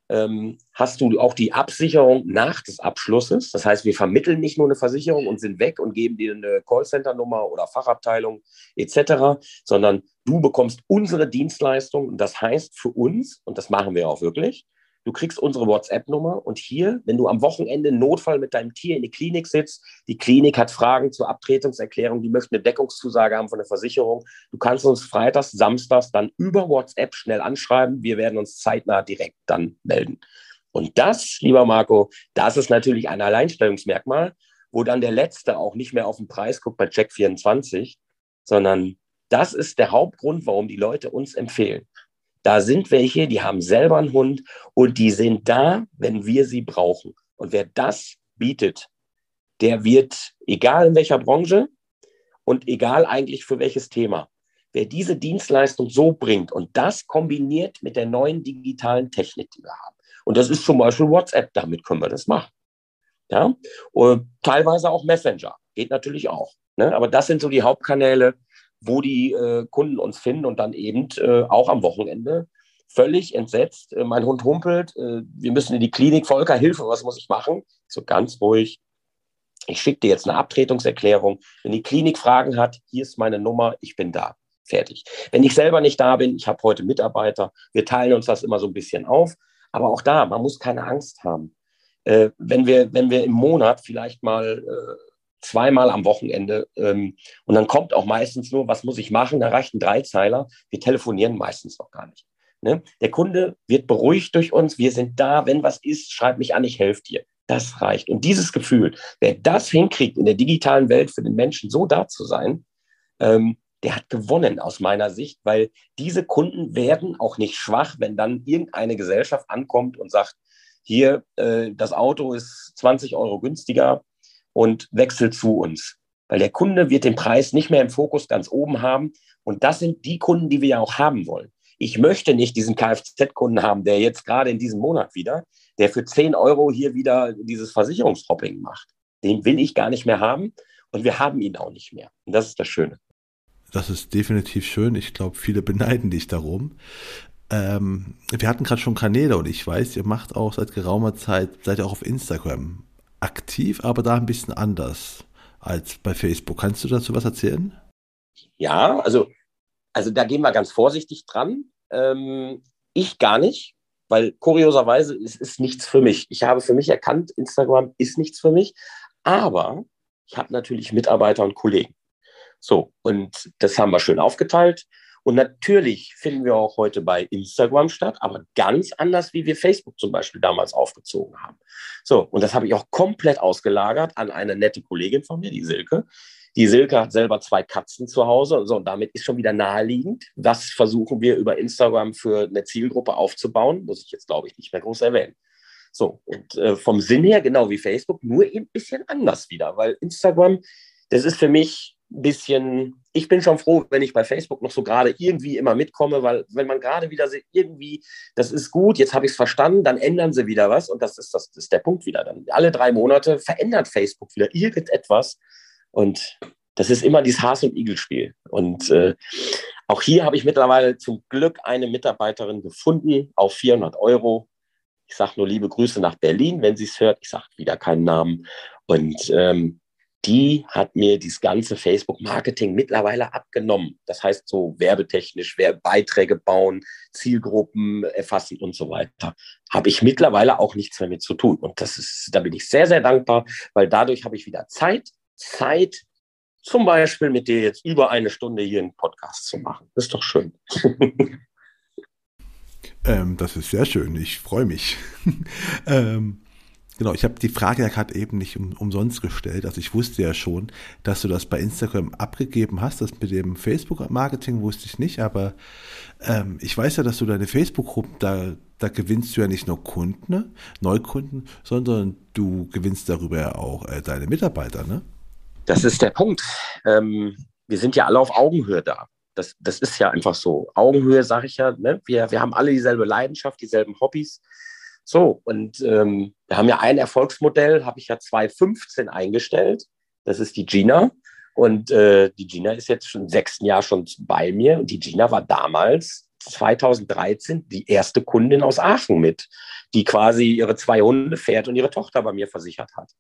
ähm, hast du auch die Absicherung nach des Abschlusses. Das heißt, wir vermitteln nicht nur eine Versicherung und sind weg und geben dir eine Callcenter-Nummer oder Fachabteilung etc., sondern du bekommst unsere Dienstleistung. Und das heißt für uns, und das machen wir auch wirklich, Du kriegst unsere WhatsApp-Nummer und hier, wenn du am Wochenende Notfall mit deinem Tier in die Klinik sitzt, die Klinik hat Fragen zur Abtretungserklärung, die möchten eine Deckungszusage haben von der Versicherung, du kannst uns freitags, samstags dann über WhatsApp schnell anschreiben. Wir werden uns zeitnah direkt dann melden. Und das, lieber Marco, das ist natürlich ein Alleinstellungsmerkmal, wo dann der Letzte auch nicht mehr auf den Preis guckt bei Check 24, sondern das ist der Hauptgrund, warum die Leute uns empfehlen. Da sind welche, die haben selber einen Hund und die sind da, wenn wir sie brauchen. Und wer das bietet, der wird, egal in welcher Branche und egal eigentlich für welches Thema, wer diese Dienstleistung so bringt und das kombiniert mit der neuen digitalen Technik, die wir haben. Und das ist zum Beispiel WhatsApp, damit können wir das machen. Ja, und teilweise auch Messenger, geht natürlich auch. Ne? Aber das sind so die Hauptkanäle, wo die äh, Kunden uns finden und dann eben äh, auch am Wochenende völlig entsetzt. Äh, mein Hund humpelt, äh, wir müssen in die Klinik, Volker, Hilfe, was muss ich machen? So ganz ruhig. Ich schicke dir jetzt eine Abtretungserklärung. Wenn die Klinik Fragen hat, hier ist meine Nummer, ich bin da. Fertig. Wenn ich selber nicht da bin, ich habe heute Mitarbeiter, wir teilen uns das immer so ein bisschen auf. Aber auch da, man muss keine Angst haben. Äh, wenn, wir, wenn wir im Monat vielleicht mal äh, zweimal am Wochenende. Ähm, und dann kommt auch meistens nur, was muss ich machen? Da reicht ein Dreizeiler. Wir telefonieren meistens noch gar nicht. Ne? Der Kunde wird beruhigt durch uns. Wir sind da. Wenn was ist, schreib mich an, ich helfe dir. Das reicht. Und dieses Gefühl, wer das hinkriegt, in der digitalen Welt für den Menschen so da zu sein, ähm, der hat gewonnen aus meiner Sicht, weil diese Kunden werden auch nicht schwach, wenn dann irgendeine Gesellschaft ankommt und sagt, hier, äh, das Auto ist 20 Euro günstiger und wechselt zu uns. Weil der Kunde wird den Preis nicht mehr im Fokus ganz oben haben. Und das sind die Kunden, die wir ja auch haben wollen. Ich möchte nicht diesen Kfz-Kunden haben, der jetzt gerade in diesem Monat wieder, der für 10 Euro hier wieder dieses Versicherungshopping macht. Den will ich gar nicht mehr haben und wir haben ihn auch nicht mehr. Und das ist das Schöne. Das ist definitiv schön. Ich glaube, viele beneiden dich darum. Ähm, wir hatten gerade schon Kanäle und ich weiß, ihr macht auch seit geraumer Zeit, seid ihr auch auf Instagram aktiv, aber da ein bisschen anders als bei Facebook. Kannst du dazu was erzählen? Ja, also, also da gehen wir ganz vorsichtig dran. Ähm, ich gar nicht, weil kurioserweise es ist nichts für mich. Ich habe für mich erkannt, Instagram ist nichts für mich, aber ich habe natürlich Mitarbeiter und Kollegen. So, und das haben wir schön aufgeteilt. Und natürlich finden wir auch heute bei Instagram statt, aber ganz anders, wie wir Facebook zum Beispiel damals aufgezogen haben. So, und das habe ich auch komplett ausgelagert an eine nette Kollegin von mir, die Silke. Die Silke hat selber zwei Katzen zu Hause. So, und damit ist schon wieder naheliegend. Was versuchen wir über Instagram für eine Zielgruppe aufzubauen? Muss ich jetzt, glaube ich, nicht mehr groß erwähnen. So, und äh, vom Sinn her, genau wie Facebook, nur eben ein bisschen anders wieder, weil Instagram, das ist für mich bisschen, ich bin schon froh, wenn ich bei Facebook noch so gerade irgendwie immer mitkomme, weil wenn man gerade wieder irgendwie, das ist gut, jetzt habe ich es verstanden, dann ändern sie wieder was und das ist, das ist der Punkt wieder. Dann alle drei Monate verändert Facebook wieder irgendetwas und das ist immer dieses Has- und Igel-Spiel. Und äh, auch hier habe ich mittlerweile zum Glück eine Mitarbeiterin gefunden auf 400 Euro. Ich sage nur liebe Grüße nach Berlin, wenn sie es hört. Ich sage wieder keinen Namen. Und ähm, die hat mir dieses ganze Facebook-Marketing mittlerweile abgenommen. Das heißt, so werbetechnisch, Beiträge bauen, Zielgruppen erfassen und so weiter. Habe ich mittlerweile auch nichts mehr mit zu tun. Und das ist, da bin ich sehr, sehr dankbar, weil dadurch habe ich wieder Zeit, Zeit, zum Beispiel mit dir jetzt über eine Stunde hier einen Podcast zu machen. Das ist doch schön. ähm, das ist sehr schön. Ich freue mich. ähm, Genau, ich habe die Frage ja gerade eben nicht um, umsonst gestellt. Also ich wusste ja schon, dass du das bei Instagram abgegeben hast. Das mit dem Facebook-Marketing wusste ich nicht, aber ähm, ich weiß ja, dass du deine Facebook-Gruppen, da, da gewinnst du ja nicht nur Kunden, ne? Neukunden, sondern du gewinnst darüber ja auch äh, deine Mitarbeiter, ne? Das ist der Punkt. Ähm, wir sind ja alle auf Augenhöhe da. Das, das ist ja einfach so. Augenhöhe, sage ich ja. Ne? Wir, wir haben alle dieselbe Leidenschaft, dieselben Hobbys. So, und ähm, wir haben ja ein Erfolgsmodell, habe ich ja 2015 eingestellt. Das ist die Gina. Und äh, die Gina ist jetzt schon im sechsten Jahr schon bei mir. Und die Gina war damals 2013 die erste Kundin aus Aachen mit, die quasi ihre zwei Hunde fährt und ihre Tochter bei mir versichert hat.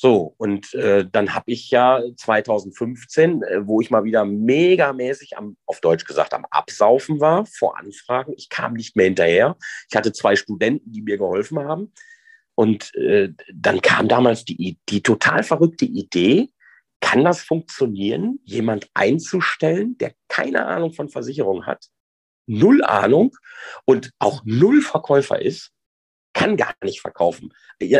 So, und äh, dann habe ich ja 2015, äh, wo ich mal wieder megamäßig am, auf Deutsch gesagt, am Absaufen war vor Anfragen. Ich kam nicht mehr hinterher. Ich hatte zwei Studenten, die mir geholfen haben. Und äh, dann kam damals die, die total verrückte Idee, kann das funktionieren, jemand einzustellen, der keine Ahnung von Versicherung hat, null Ahnung und auch null Verkäufer ist kann gar nicht verkaufen.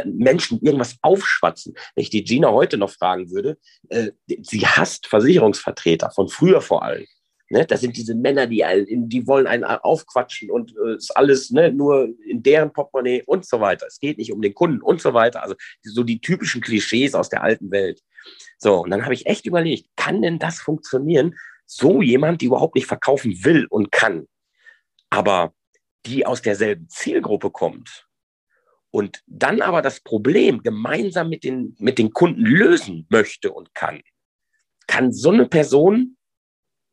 Menschen irgendwas aufschwatzen. Wenn ich die Gina heute noch fragen würde, äh, sie hasst Versicherungsvertreter, von früher vor allem. Ne, das sind diese Männer, die, die wollen einen aufquatschen und äh, ist alles ne, nur in deren Portemonnaie und so weiter. Es geht nicht um den Kunden und so weiter. Also so die typischen Klischees aus der alten Welt. So, und dann habe ich echt überlegt, kann denn das funktionieren? So jemand, die überhaupt nicht verkaufen will und kann, aber die aus derselben Zielgruppe kommt, und dann aber das Problem gemeinsam mit den, mit den Kunden lösen möchte und kann, kann so eine Person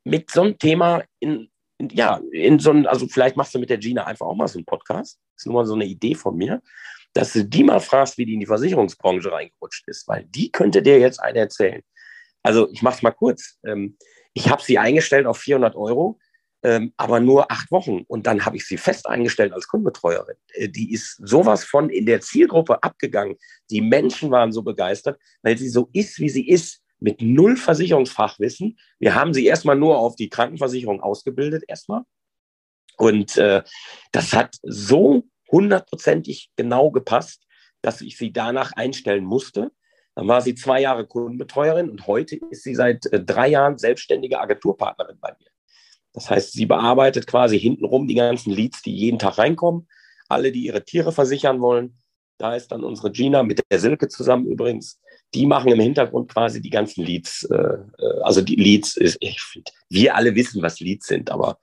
mit so einem Thema in, in ja, in so ein, also vielleicht machst du mit der Gina einfach auch mal so einen Podcast. Das ist nur mal so eine Idee von mir, dass du die mal fragst, wie die in die Versicherungsbranche reingerutscht ist, weil die könnte dir jetzt eine erzählen. Also ich mach's mal kurz. Ähm, ich habe sie eingestellt auf 400 Euro ähm, aber nur acht Wochen. Und dann habe ich sie fest eingestellt als Kundenbetreuerin. Äh, die ist sowas von in der Zielgruppe abgegangen. Die Menschen waren so begeistert, weil sie so ist, wie sie ist, mit null Versicherungsfachwissen. Wir haben sie erstmal nur auf die Krankenversicherung ausgebildet, erstmal. Und äh, das hat so hundertprozentig genau gepasst, dass ich sie danach einstellen musste. Dann war sie zwei Jahre Kundenbetreuerin und heute ist sie seit äh, drei Jahren selbstständige Agenturpartnerin bei mir. Das heißt, sie bearbeitet quasi hintenrum die ganzen Leads, die jeden Tag reinkommen. alle, die ihre Tiere versichern wollen. Da ist dann unsere Gina mit der Silke zusammen übrigens. Die machen im Hintergrund quasi die ganzen Leads. Äh, äh also die Leads, ist, ich find, wir alle wissen, was Leads sind, aber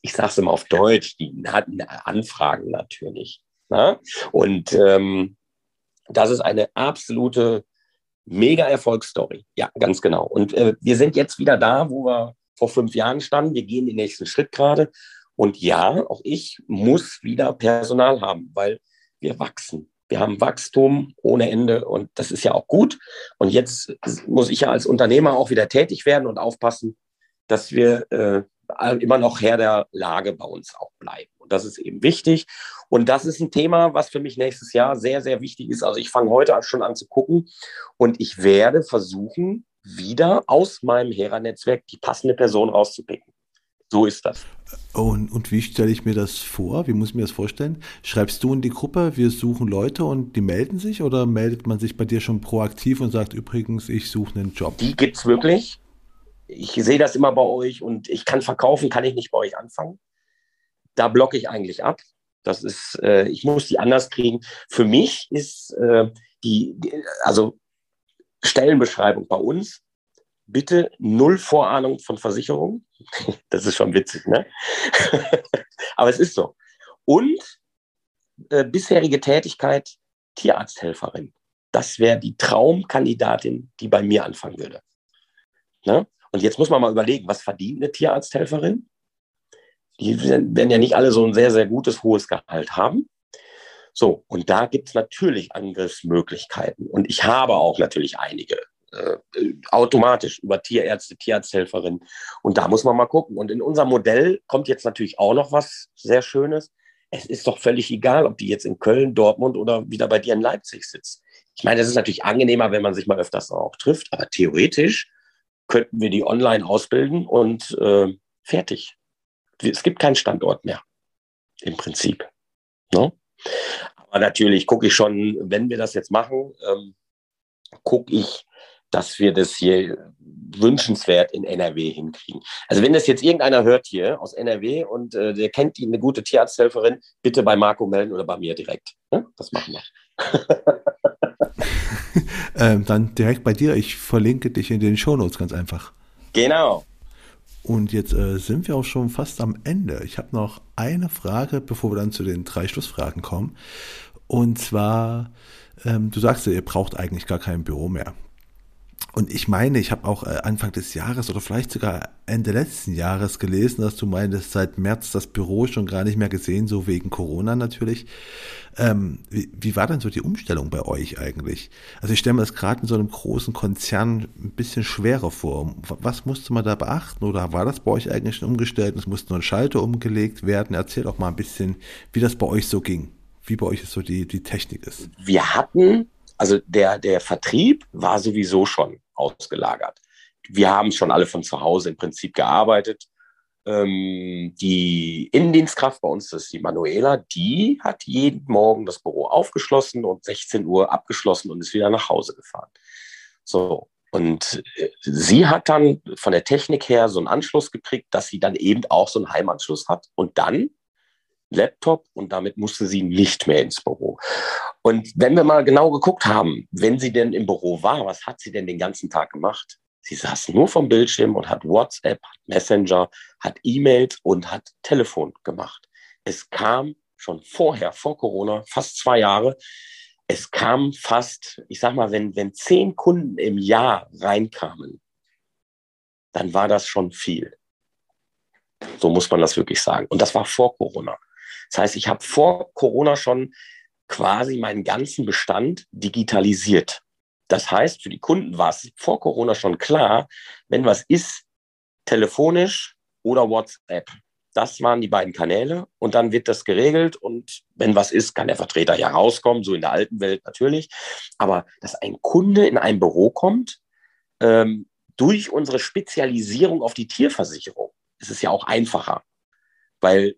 ich sage es immer auf Deutsch, die hatten Anfragen natürlich. Na? Ne? Und ähm, das ist eine absolute Mega-Erfolgsstory. Ja, ganz genau. Und äh, wir sind jetzt wieder da, wo wir vor fünf Jahren standen. Wir gehen den nächsten Schritt gerade. Und ja, auch ich muss wieder Personal haben, weil wir wachsen. Wir haben Wachstum ohne Ende und das ist ja auch gut. Und jetzt muss ich ja als Unternehmer auch wieder tätig werden und aufpassen, dass wir äh, immer noch Herr der Lage bei uns auch bleiben. Und das ist eben wichtig. Und das ist ein Thema, was für mich nächstes Jahr sehr, sehr wichtig ist. Also ich fange heute schon an zu gucken und ich werde versuchen, wieder aus meinem Hera-Netzwerk die passende Person rauszupicken. So ist das. Und, und wie stelle ich mir das vor? Wie muss ich mir das vorstellen? Schreibst du in die Gruppe, wir suchen Leute und die melden sich oder meldet man sich bei dir schon proaktiv und sagt übrigens, ich suche einen Job? Die gibt es wirklich ich sehe das immer bei euch und ich kann verkaufen, kann ich nicht bei euch anfangen. Da blocke ich eigentlich ab. Das ist, äh, ich muss die anders kriegen. Für mich ist äh, die, die, also Stellenbeschreibung bei uns, bitte null Vorahnung von Versicherungen. Das ist schon witzig, ne? Aber es ist so. Und äh, bisherige Tätigkeit Tierarzthelferin. Das wäre die Traumkandidatin, die bei mir anfangen würde. Ne? Und jetzt muss man mal überlegen, was verdient eine Tierarzthelferin? Die werden ja nicht alle so ein sehr, sehr gutes, hohes Gehalt haben. So, und da gibt es natürlich Angriffsmöglichkeiten. Und ich habe auch natürlich einige äh, automatisch über Tierärzte, Tierarzthelferinnen. Und da muss man mal gucken. Und in unserem Modell kommt jetzt natürlich auch noch was sehr Schönes. Es ist doch völlig egal, ob die jetzt in Köln, Dortmund oder wieder bei dir in Leipzig sitzt. Ich meine, das ist natürlich angenehmer, wenn man sich mal öfters auch trifft, aber theoretisch könnten wir die online ausbilden und äh, fertig. Es gibt keinen Standort mehr im Prinzip. No? Aber natürlich gucke ich schon, wenn wir das jetzt machen, ähm, gucke ich, dass wir das hier wünschenswert in NRW hinkriegen. Also wenn das jetzt irgendeiner hört hier aus NRW und äh, der kennt die eine gute Tierarzthelferin, bitte bei Marco melden oder bei mir direkt. Ne? Das machen wir. ähm, dann direkt bei dir. Ich verlinke dich in den Shownotes ganz einfach. Genau. Und jetzt äh, sind wir auch schon fast am Ende. Ich habe noch eine Frage, bevor wir dann zu den drei Schlussfragen kommen. Und zwar, ähm, du sagst ja, ihr braucht eigentlich gar kein Büro mehr. Und ich meine, ich habe auch äh, Anfang des Jahres oder vielleicht sogar Ende letzten Jahres gelesen, dass du meintest, seit März das Büro schon gar nicht mehr gesehen, so wegen Corona natürlich. Ähm, wie, wie war denn so die Umstellung bei euch eigentlich? Also ich stelle mir das gerade in so einem großen Konzern ein bisschen schwerer vor. Was musste man da beachten oder war das bei euch eigentlich schon umgestellt? Es musste nur ein Schalter umgelegt werden. Erzähl doch mal ein bisschen, wie das bei euch so ging. Wie bei euch so die, die Technik ist. Wir hatten also der, der Vertrieb war sowieso schon ausgelagert. Wir haben schon alle von zu Hause im Prinzip gearbeitet. Ähm, die Innendienstkraft bei uns, das ist die Manuela, die hat jeden Morgen das Büro aufgeschlossen und 16 Uhr abgeschlossen und ist wieder nach Hause gefahren. So. Und äh, sie hat dann von der Technik her so einen Anschluss gekriegt, dass sie dann eben auch so einen Heimanschluss hat. Und dann Laptop und damit musste sie nicht mehr ins Büro. Und wenn wir mal genau geguckt haben, wenn sie denn im Büro war, was hat sie denn den ganzen Tag gemacht? Sie saß nur vom Bildschirm und hat WhatsApp, Messenger, hat E-Mails und hat Telefon gemacht. Es kam schon vorher, vor Corona, fast zwei Jahre, es kam fast, ich sag mal, wenn, wenn zehn Kunden im Jahr reinkamen, dann war das schon viel. So muss man das wirklich sagen. Und das war vor Corona. Das heißt, ich habe vor Corona schon quasi meinen ganzen Bestand digitalisiert. Das heißt, für die Kunden war es vor Corona schon klar, wenn was ist, telefonisch oder WhatsApp. Das waren die beiden Kanäle und dann wird das geregelt und wenn was ist, kann der Vertreter ja rauskommen, so in der alten Welt natürlich. Aber dass ein Kunde in ein Büro kommt, ähm, durch unsere Spezialisierung auf die Tierversicherung, ist es ja auch einfacher, weil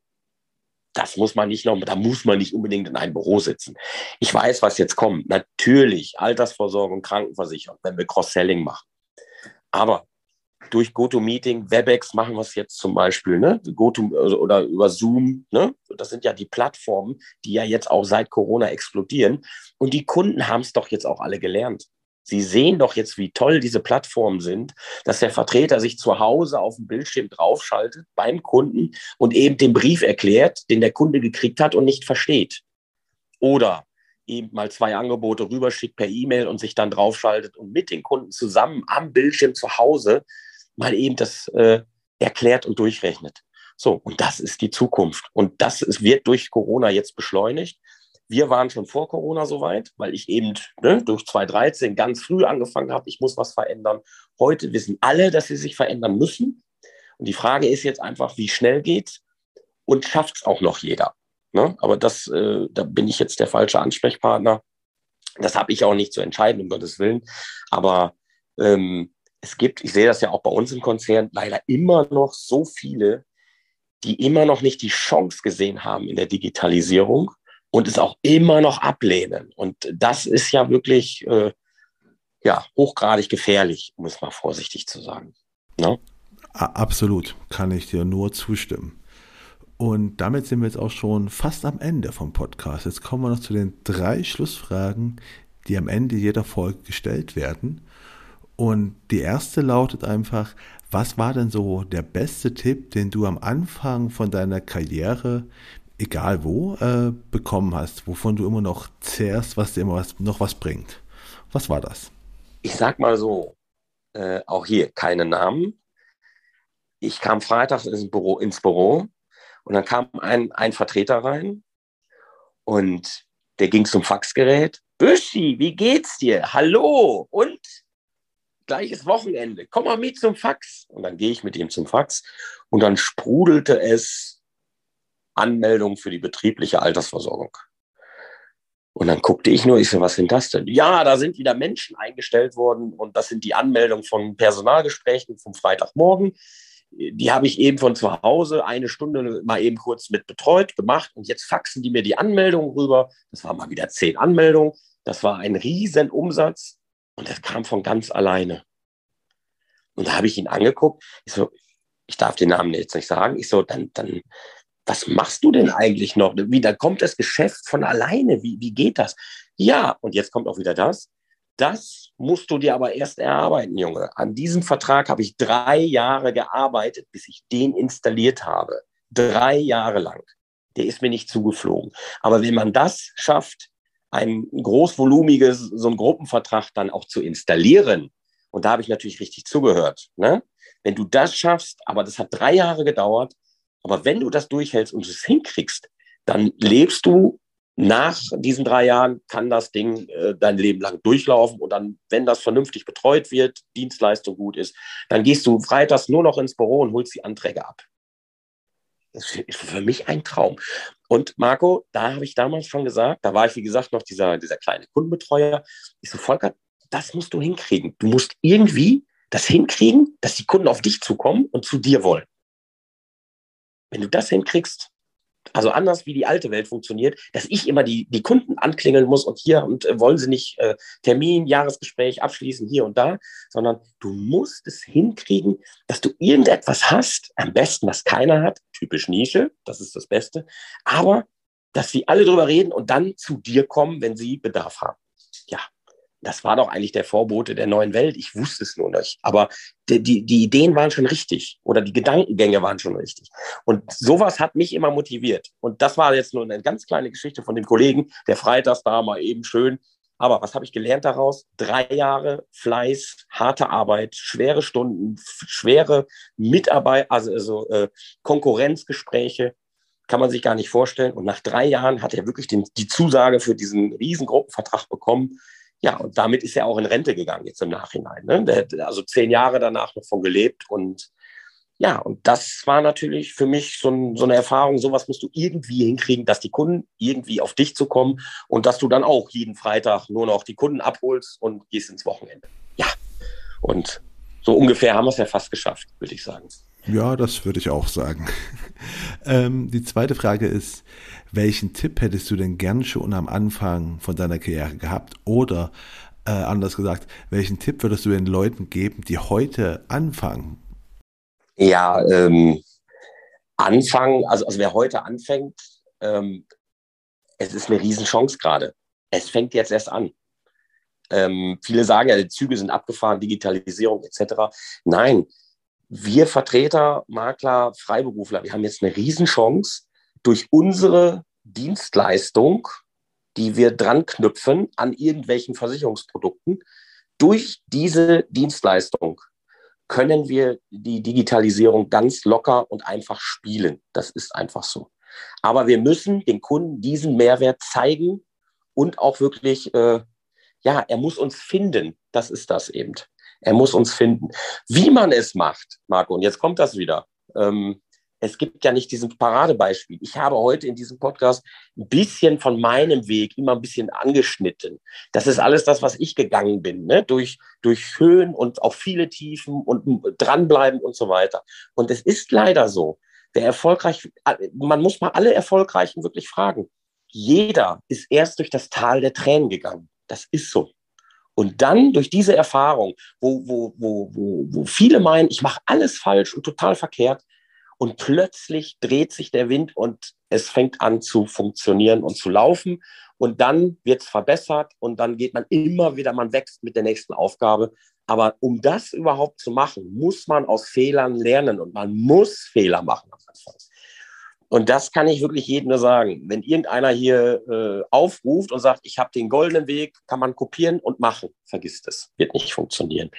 das muss man nicht noch, da muss man nicht unbedingt in einem Büro sitzen. Ich weiß, was jetzt kommt. Natürlich Altersvorsorge und Krankenversicherung, wenn wir Cross-Selling machen. Aber durch GoToMeeting, WebEx machen wir es jetzt zum Beispiel, ne? GoTo also, oder über Zoom, ne? Das sind ja die Plattformen, die ja jetzt auch seit Corona explodieren. Und die Kunden haben es doch jetzt auch alle gelernt. Sie sehen doch jetzt, wie toll diese Plattformen sind, dass der Vertreter sich zu Hause auf dem Bildschirm draufschaltet beim Kunden und eben den Brief erklärt, den der Kunde gekriegt hat und nicht versteht. Oder eben mal zwei Angebote rüberschickt per E-Mail und sich dann draufschaltet und mit den Kunden zusammen am Bildschirm zu Hause mal eben das äh, erklärt und durchrechnet. So, und das ist die Zukunft. Und das ist, wird durch Corona jetzt beschleunigt. Wir waren schon vor Corona soweit, weil ich eben ne, durch 2013 ganz früh angefangen habe, ich muss was verändern. Heute wissen alle, dass sie sich verändern müssen. Und die Frage ist jetzt einfach, wie schnell geht's und schafft es auch noch jeder? Ne? Aber das, äh, da bin ich jetzt der falsche Ansprechpartner. Das habe ich auch nicht zu entscheiden, um Gottes Willen. Aber ähm, es gibt, ich sehe das ja auch bei uns im Konzern, leider immer noch so viele, die immer noch nicht die Chance gesehen haben in der Digitalisierung und es auch immer noch ablehnen. Und das ist ja wirklich äh, ja, hochgradig gefährlich, um es mal vorsichtig zu sagen. Ne? Absolut, kann ich dir nur zustimmen. Und damit sind wir jetzt auch schon fast am Ende vom Podcast. Jetzt kommen wir noch zu den drei Schlussfragen, die am Ende jeder Folge gestellt werden. Und die erste lautet einfach, was war denn so der beste Tipp, den du am Anfang von deiner Karriere, egal wo, äh, bekommen hast, wovon du immer noch zehrst, was dir immer was, noch was bringt? Was war das? Ich sag mal so, äh, auch hier keine Namen. Ich kam freitags ins Büro, ins Büro und dann kam ein, ein Vertreter rein und der ging zum Faxgerät. Büschi, wie geht's dir? Hallo und gleiches Wochenende, komm mal mit zum Fax. Und dann gehe ich mit ihm zum Fax und dann sprudelte es Anmeldung für die betriebliche Altersversorgung. Und dann guckte ich nur, ich so, was sind das denn? Ja, da sind wieder Menschen eingestellt worden und das sind die Anmeldungen von Personalgesprächen vom Freitagmorgen. Die habe ich eben von zu Hause eine Stunde mal eben kurz mit betreut, gemacht und jetzt faxen die mir die Anmeldungen rüber. Das waren mal wieder zehn Anmeldungen. Das war ein Riesenumsatz. Und das kam von ganz alleine. Und da habe ich ihn angeguckt. Ich so, ich darf den Namen jetzt nicht sagen. Ich so, dann, dann, was machst du denn eigentlich noch? Wie, da kommt das Geschäft von alleine. Wie, wie geht das? Ja, und jetzt kommt auch wieder das. Das musst du dir aber erst erarbeiten, Junge. An diesem Vertrag habe ich drei Jahre gearbeitet, bis ich den installiert habe. Drei Jahre lang. Der ist mir nicht zugeflogen. Aber wenn man das schafft, ein großvolumiges, so einen Gruppenvertrag dann auch zu installieren. Und da habe ich natürlich richtig zugehört. Ne? Wenn du das schaffst, aber das hat drei Jahre gedauert, aber wenn du das durchhältst und es hinkriegst, dann lebst du nach diesen drei Jahren, kann das Ding äh, dein Leben lang durchlaufen und dann, wenn das vernünftig betreut wird, Dienstleistung gut ist, dann gehst du freitags nur noch ins Büro und holst die Anträge ab. Das ist für mich ein Traum. Und Marco, da habe ich damals schon gesagt, da war ich, wie gesagt, noch dieser, dieser kleine Kundenbetreuer. Ich so, Volker, das musst du hinkriegen. Du musst irgendwie das hinkriegen, dass die Kunden auf dich zukommen und zu dir wollen. Wenn du das hinkriegst, also anders wie die alte Welt funktioniert, dass ich immer die, die Kunden anklingeln muss und hier und äh, wollen sie nicht äh, Termin, Jahresgespräch abschließen, hier und da, sondern du musst es hinkriegen, dass du irgendetwas hast, am besten, was keiner hat, typisch Nische, das ist das Beste, aber dass sie alle drüber reden und dann zu dir kommen, wenn sie Bedarf haben. Das war doch eigentlich der Vorbote der neuen Welt. Ich wusste es nur nicht. Aber die, die, die Ideen waren schon richtig oder die Gedankengänge waren schon richtig. Und sowas hat mich immer motiviert. Und das war jetzt nur eine ganz kleine Geschichte von dem Kollegen, der freitags da mal eben schön. Aber was habe ich gelernt daraus? Drei Jahre Fleiß, harte Arbeit, schwere Stunden, schwere Mitarbeit, also, also äh, Konkurrenzgespräche, kann man sich gar nicht vorstellen. Und nach drei Jahren hat er wirklich den, die Zusage für diesen Riesengruppenvertrag bekommen. Ja, und damit ist er auch in Rente gegangen jetzt im Nachhinein. Ne? Der hat also zehn Jahre danach noch von gelebt und ja, und das war natürlich für mich so, ein, so, eine Erfahrung, sowas musst du irgendwie hinkriegen, dass die Kunden irgendwie auf dich zu kommen und dass du dann auch jeden Freitag nur noch die Kunden abholst und gehst ins Wochenende. Ja, und so ungefähr haben wir es ja fast geschafft, würde ich sagen. Ja, das würde ich auch sagen. ähm, die zweite Frage ist, welchen Tipp hättest du denn gern schon am Anfang von deiner Karriere gehabt oder äh, anders gesagt, welchen Tipp würdest du den Leuten geben, die heute anfangen? Ja, ähm, anfangen, also, also wer heute anfängt, ähm, es ist eine Riesenchance gerade. Es fängt jetzt erst an. Ähm, viele sagen ja, die Züge sind abgefahren, Digitalisierung etc. Nein, wir Vertreter, Makler, Freiberufler, wir haben jetzt eine Riesenchance durch unsere Dienstleistung, die wir dran knüpfen an irgendwelchen Versicherungsprodukten. Durch diese Dienstleistung können wir die Digitalisierung ganz locker und einfach spielen. Das ist einfach so. Aber wir müssen den Kunden diesen Mehrwert zeigen und auch wirklich, äh, ja, er muss uns finden. Das ist das eben. Er muss uns finden. Wie man es macht, Marco, und jetzt kommt das wieder. Ähm, es gibt ja nicht diesen Paradebeispiel. Ich habe heute in diesem Podcast ein bisschen von meinem Weg immer ein bisschen angeschnitten. Das ist alles das, was ich gegangen bin, ne? durch, durch Höhen und auch viele Tiefen und dranbleiben und so weiter. Und es ist leider so, der erfolgreich, man muss mal alle Erfolgreichen wirklich fragen. Jeder ist erst durch das Tal der Tränen gegangen. Das ist so. Und dann durch diese Erfahrung, wo, wo, wo, wo, wo viele meinen, ich mache alles falsch und total verkehrt, und plötzlich dreht sich der Wind und es fängt an zu funktionieren und zu laufen. Und dann wird es verbessert und dann geht man immer wieder, man wächst mit der nächsten Aufgabe. Aber um das überhaupt zu machen, muss man aus Fehlern lernen und man muss Fehler machen am Anfang. Und das kann ich wirklich jedem nur sagen. Wenn irgendeiner hier äh, aufruft und sagt, ich habe den goldenen Weg, kann man kopieren und machen. Vergisst es, wird nicht funktionieren.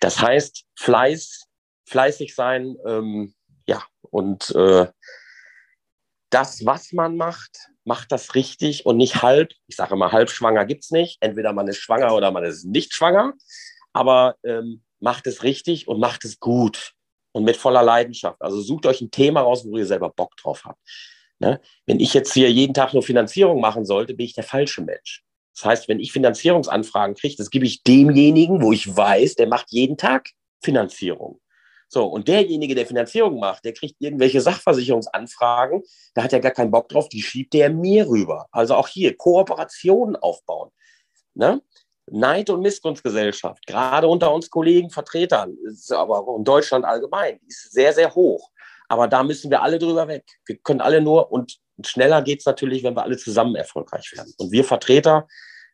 Das heißt, Fleiß, fleißig sein, ähm, ja, und äh, das, was man macht, macht das richtig und nicht halb. Ich sage immer, halb schwanger gibt es nicht. Entweder man ist schwanger oder man ist nicht schwanger. Aber ähm, macht es richtig und macht es gut und mit voller Leidenschaft. Also sucht euch ein Thema raus, wo ihr selber Bock drauf habt. Ne? Wenn ich jetzt hier jeden Tag nur Finanzierung machen sollte, bin ich der falsche Mensch. Das heißt, wenn ich Finanzierungsanfragen kriege, das gebe ich demjenigen, wo ich weiß, der macht jeden Tag Finanzierung. So, und derjenige, der Finanzierung macht, der kriegt irgendwelche Sachversicherungsanfragen, da hat er gar keinen Bock drauf, die schiebt der mir rüber. Also auch hier Kooperationen aufbauen. Ne? Neid- und Missgunstgesellschaft, gerade unter uns Kollegen, Vertretern, aber auch in Deutschland allgemein, ist sehr, sehr hoch. Aber da müssen wir alle drüber weg. Wir können alle nur, und schneller geht es natürlich, wenn wir alle zusammen erfolgreich werden. Und wir Vertreter,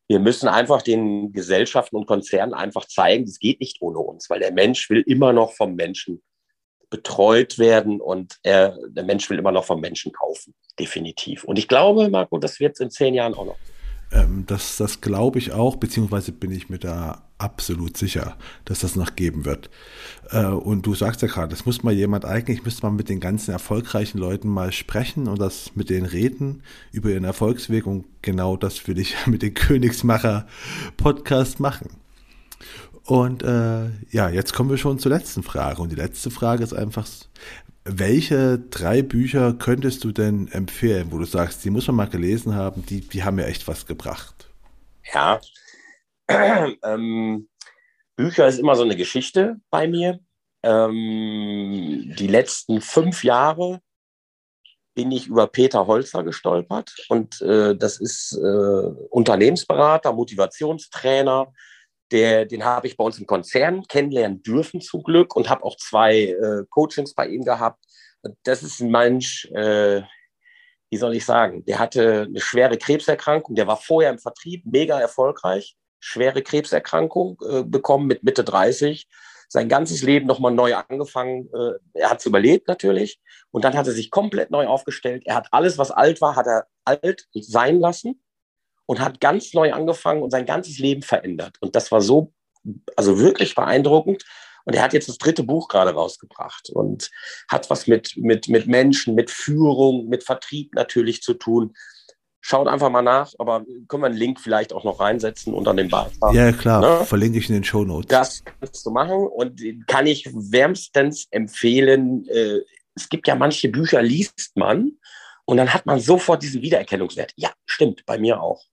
wir müssen einfach den Gesellschaften und Konzernen einfach zeigen, das geht nicht ohne uns, weil der Mensch will immer noch vom Menschen betreut werden und er, der Mensch will immer noch vom Menschen kaufen, definitiv. Und ich glaube, Marco, das wird es in zehn Jahren auch noch. Ähm, das das glaube ich auch, beziehungsweise bin ich mir da absolut sicher, dass das noch geben wird. Äh, und du sagst ja gerade, das muss mal jemand, eigentlich müsste man mit den ganzen erfolgreichen Leuten mal sprechen und das mit denen reden über ihren Erfolgsweg und genau das will ich mit den Königsmacher Podcast machen. Und äh, ja, jetzt kommen wir schon zur letzten Frage. Und die letzte Frage ist einfach, welche drei Bücher könntest du denn empfehlen, wo du sagst, die muss man mal gelesen haben, die, die haben mir echt was gebracht? Ja, ähm, Bücher ist immer so eine Geschichte bei mir. Ähm, die letzten fünf Jahre bin ich über Peter Holzer gestolpert und äh, das ist äh, Unternehmensberater, Motivationstrainer, der, den habe ich bei uns im Konzern kennenlernen dürfen zum Glück und habe auch zwei äh, Coachings bei ihm gehabt. Das ist ein Mensch, äh, wie soll ich sagen, der hatte eine schwere Krebserkrankung, der war vorher im Vertrieb mega erfolgreich, schwere Krebserkrankung äh, bekommen mit Mitte 30, sein ganzes Leben nochmal neu angefangen. Äh, er hat es überlebt natürlich und dann hat er sich komplett neu aufgestellt. Er hat alles, was alt war, hat er alt sein lassen und hat ganz neu angefangen und sein ganzes Leben verändert. Und das war so, also wirklich beeindruckend. Und er hat jetzt das dritte Buch gerade rausgebracht und hat was mit, mit, mit Menschen, mit Führung, mit Vertrieb natürlich zu tun. Schaut einfach mal nach, aber können wir einen Link vielleicht auch noch reinsetzen unter dem Beitrag. Ja, klar, ne? verlinke ich in den Show Notes. Das kannst du machen und kann ich wärmstens empfehlen. Äh, es gibt ja manche Bücher, liest man und dann hat man sofort diesen Wiedererkennungswert. Ja, stimmt, bei mir auch.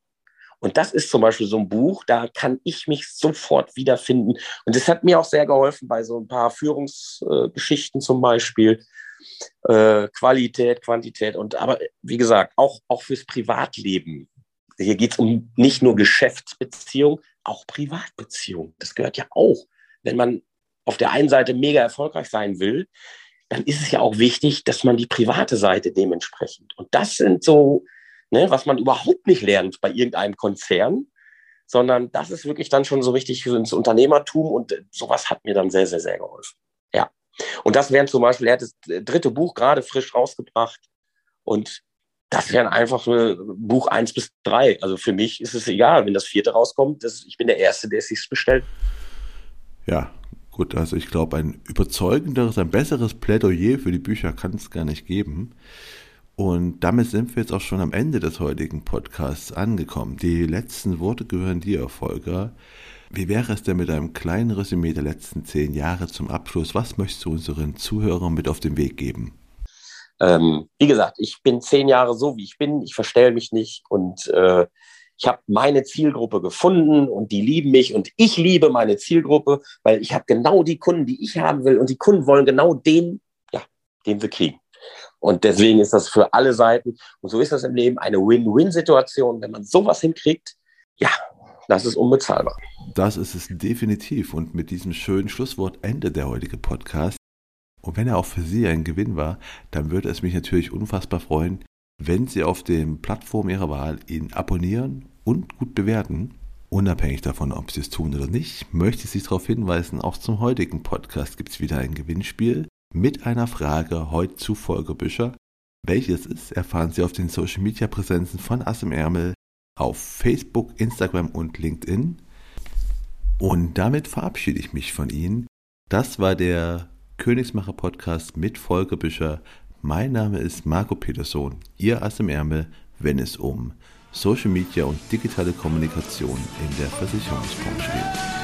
Und das ist zum Beispiel so ein Buch, da kann ich mich sofort wiederfinden. Und das hat mir auch sehr geholfen bei so ein paar Führungsgeschichten zum Beispiel. Äh, Qualität, Quantität und aber wie gesagt, auch, auch fürs Privatleben. Hier geht es um nicht nur Geschäftsbeziehung, auch Privatbeziehungen. Das gehört ja auch. Wenn man auf der einen Seite mega erfolgreich sein will, dann ist es ja auch wichtig, dass man die private Seite dementsprechend. Und das sind so, ne, was man überhaupt nicht lernt bei irgendeinem Konzern, sondern das ist wirklich dann schon so richtig ins Unternehmertum und sowas hat mir dann sehr, sehr, sehr geholfen. Ja. Und das wären zum Beispiel, er hat das dritte Buch gerade frisch rausgebracht und das wären einfach Buch eins bis drei. Also für mich ist es egal, wenn das vierte rauskommt. Das, ich bin der Erste, der es sich bestellt. Ja, gut. Also ich glaube, ein überzeugenderes, ein besseres Plädoyer für die Bücher kann es gar nicht geben. Und damit sind wir jetzt auch schon am Ende des heutigen Podcasts angekommen. Die letzten Worte gehören dir, Volker. Wie wäre es denn mit einem kleinen Resümee der letzten zehn Jahre zum Abschluss? Was möchtest du unseren Zuhörern mit auf den Weg geben? Ähm, wie gesagt, ich bin zehn Jahre so, wie ich bin. Ich verstelle mich nicht und äh, ich habe meine Zielgruppe gefunden und die lieben mich und ich liebe meine Zielgruppe, weil ich habe genau die Kunden, die ich haben will und die Kunden wollen genau den, ja, den wir kriegen. Und deswegen ist das für alle Seiten, und so ist das im Leben, eine Win-Win-Situation. Wenn man sowas hinkriegt, ja, das ist unbezahlbar. Das ist es definitiv. Und mit diesem schönen Schlusswort endet der heutige Podcast. Und wenn er auch für Sie ein Gewinn war, dann würde es mich natürlich unfassbar freuen, wenn Sie auf den Plattformen Ihrer Wahl ihn abonnieren und gut bewerten. Unabhängig davon, ob Sie es tun oder nicht, möchte ich Sie darauf hinweisen, auch zum heutigen Podcast gibt es wieder ein Gewinnspiel mit einer Frage heute zu Volker Büscher. Welches ist, erfahren Sie auf den Social Media Präsenzen von Ass im Ärmel auf Facebook, Instagram und LinkedIn. Und damit verabschiede ich mich von Ihnen. Das war der Königsmacher Podcast mit Volker Büscher. Mein Name ist Marco Peterson, Ihr Ass im Ärmel, wenn es um Social Media und digitale Kommunikation in der Versicherungsbranche.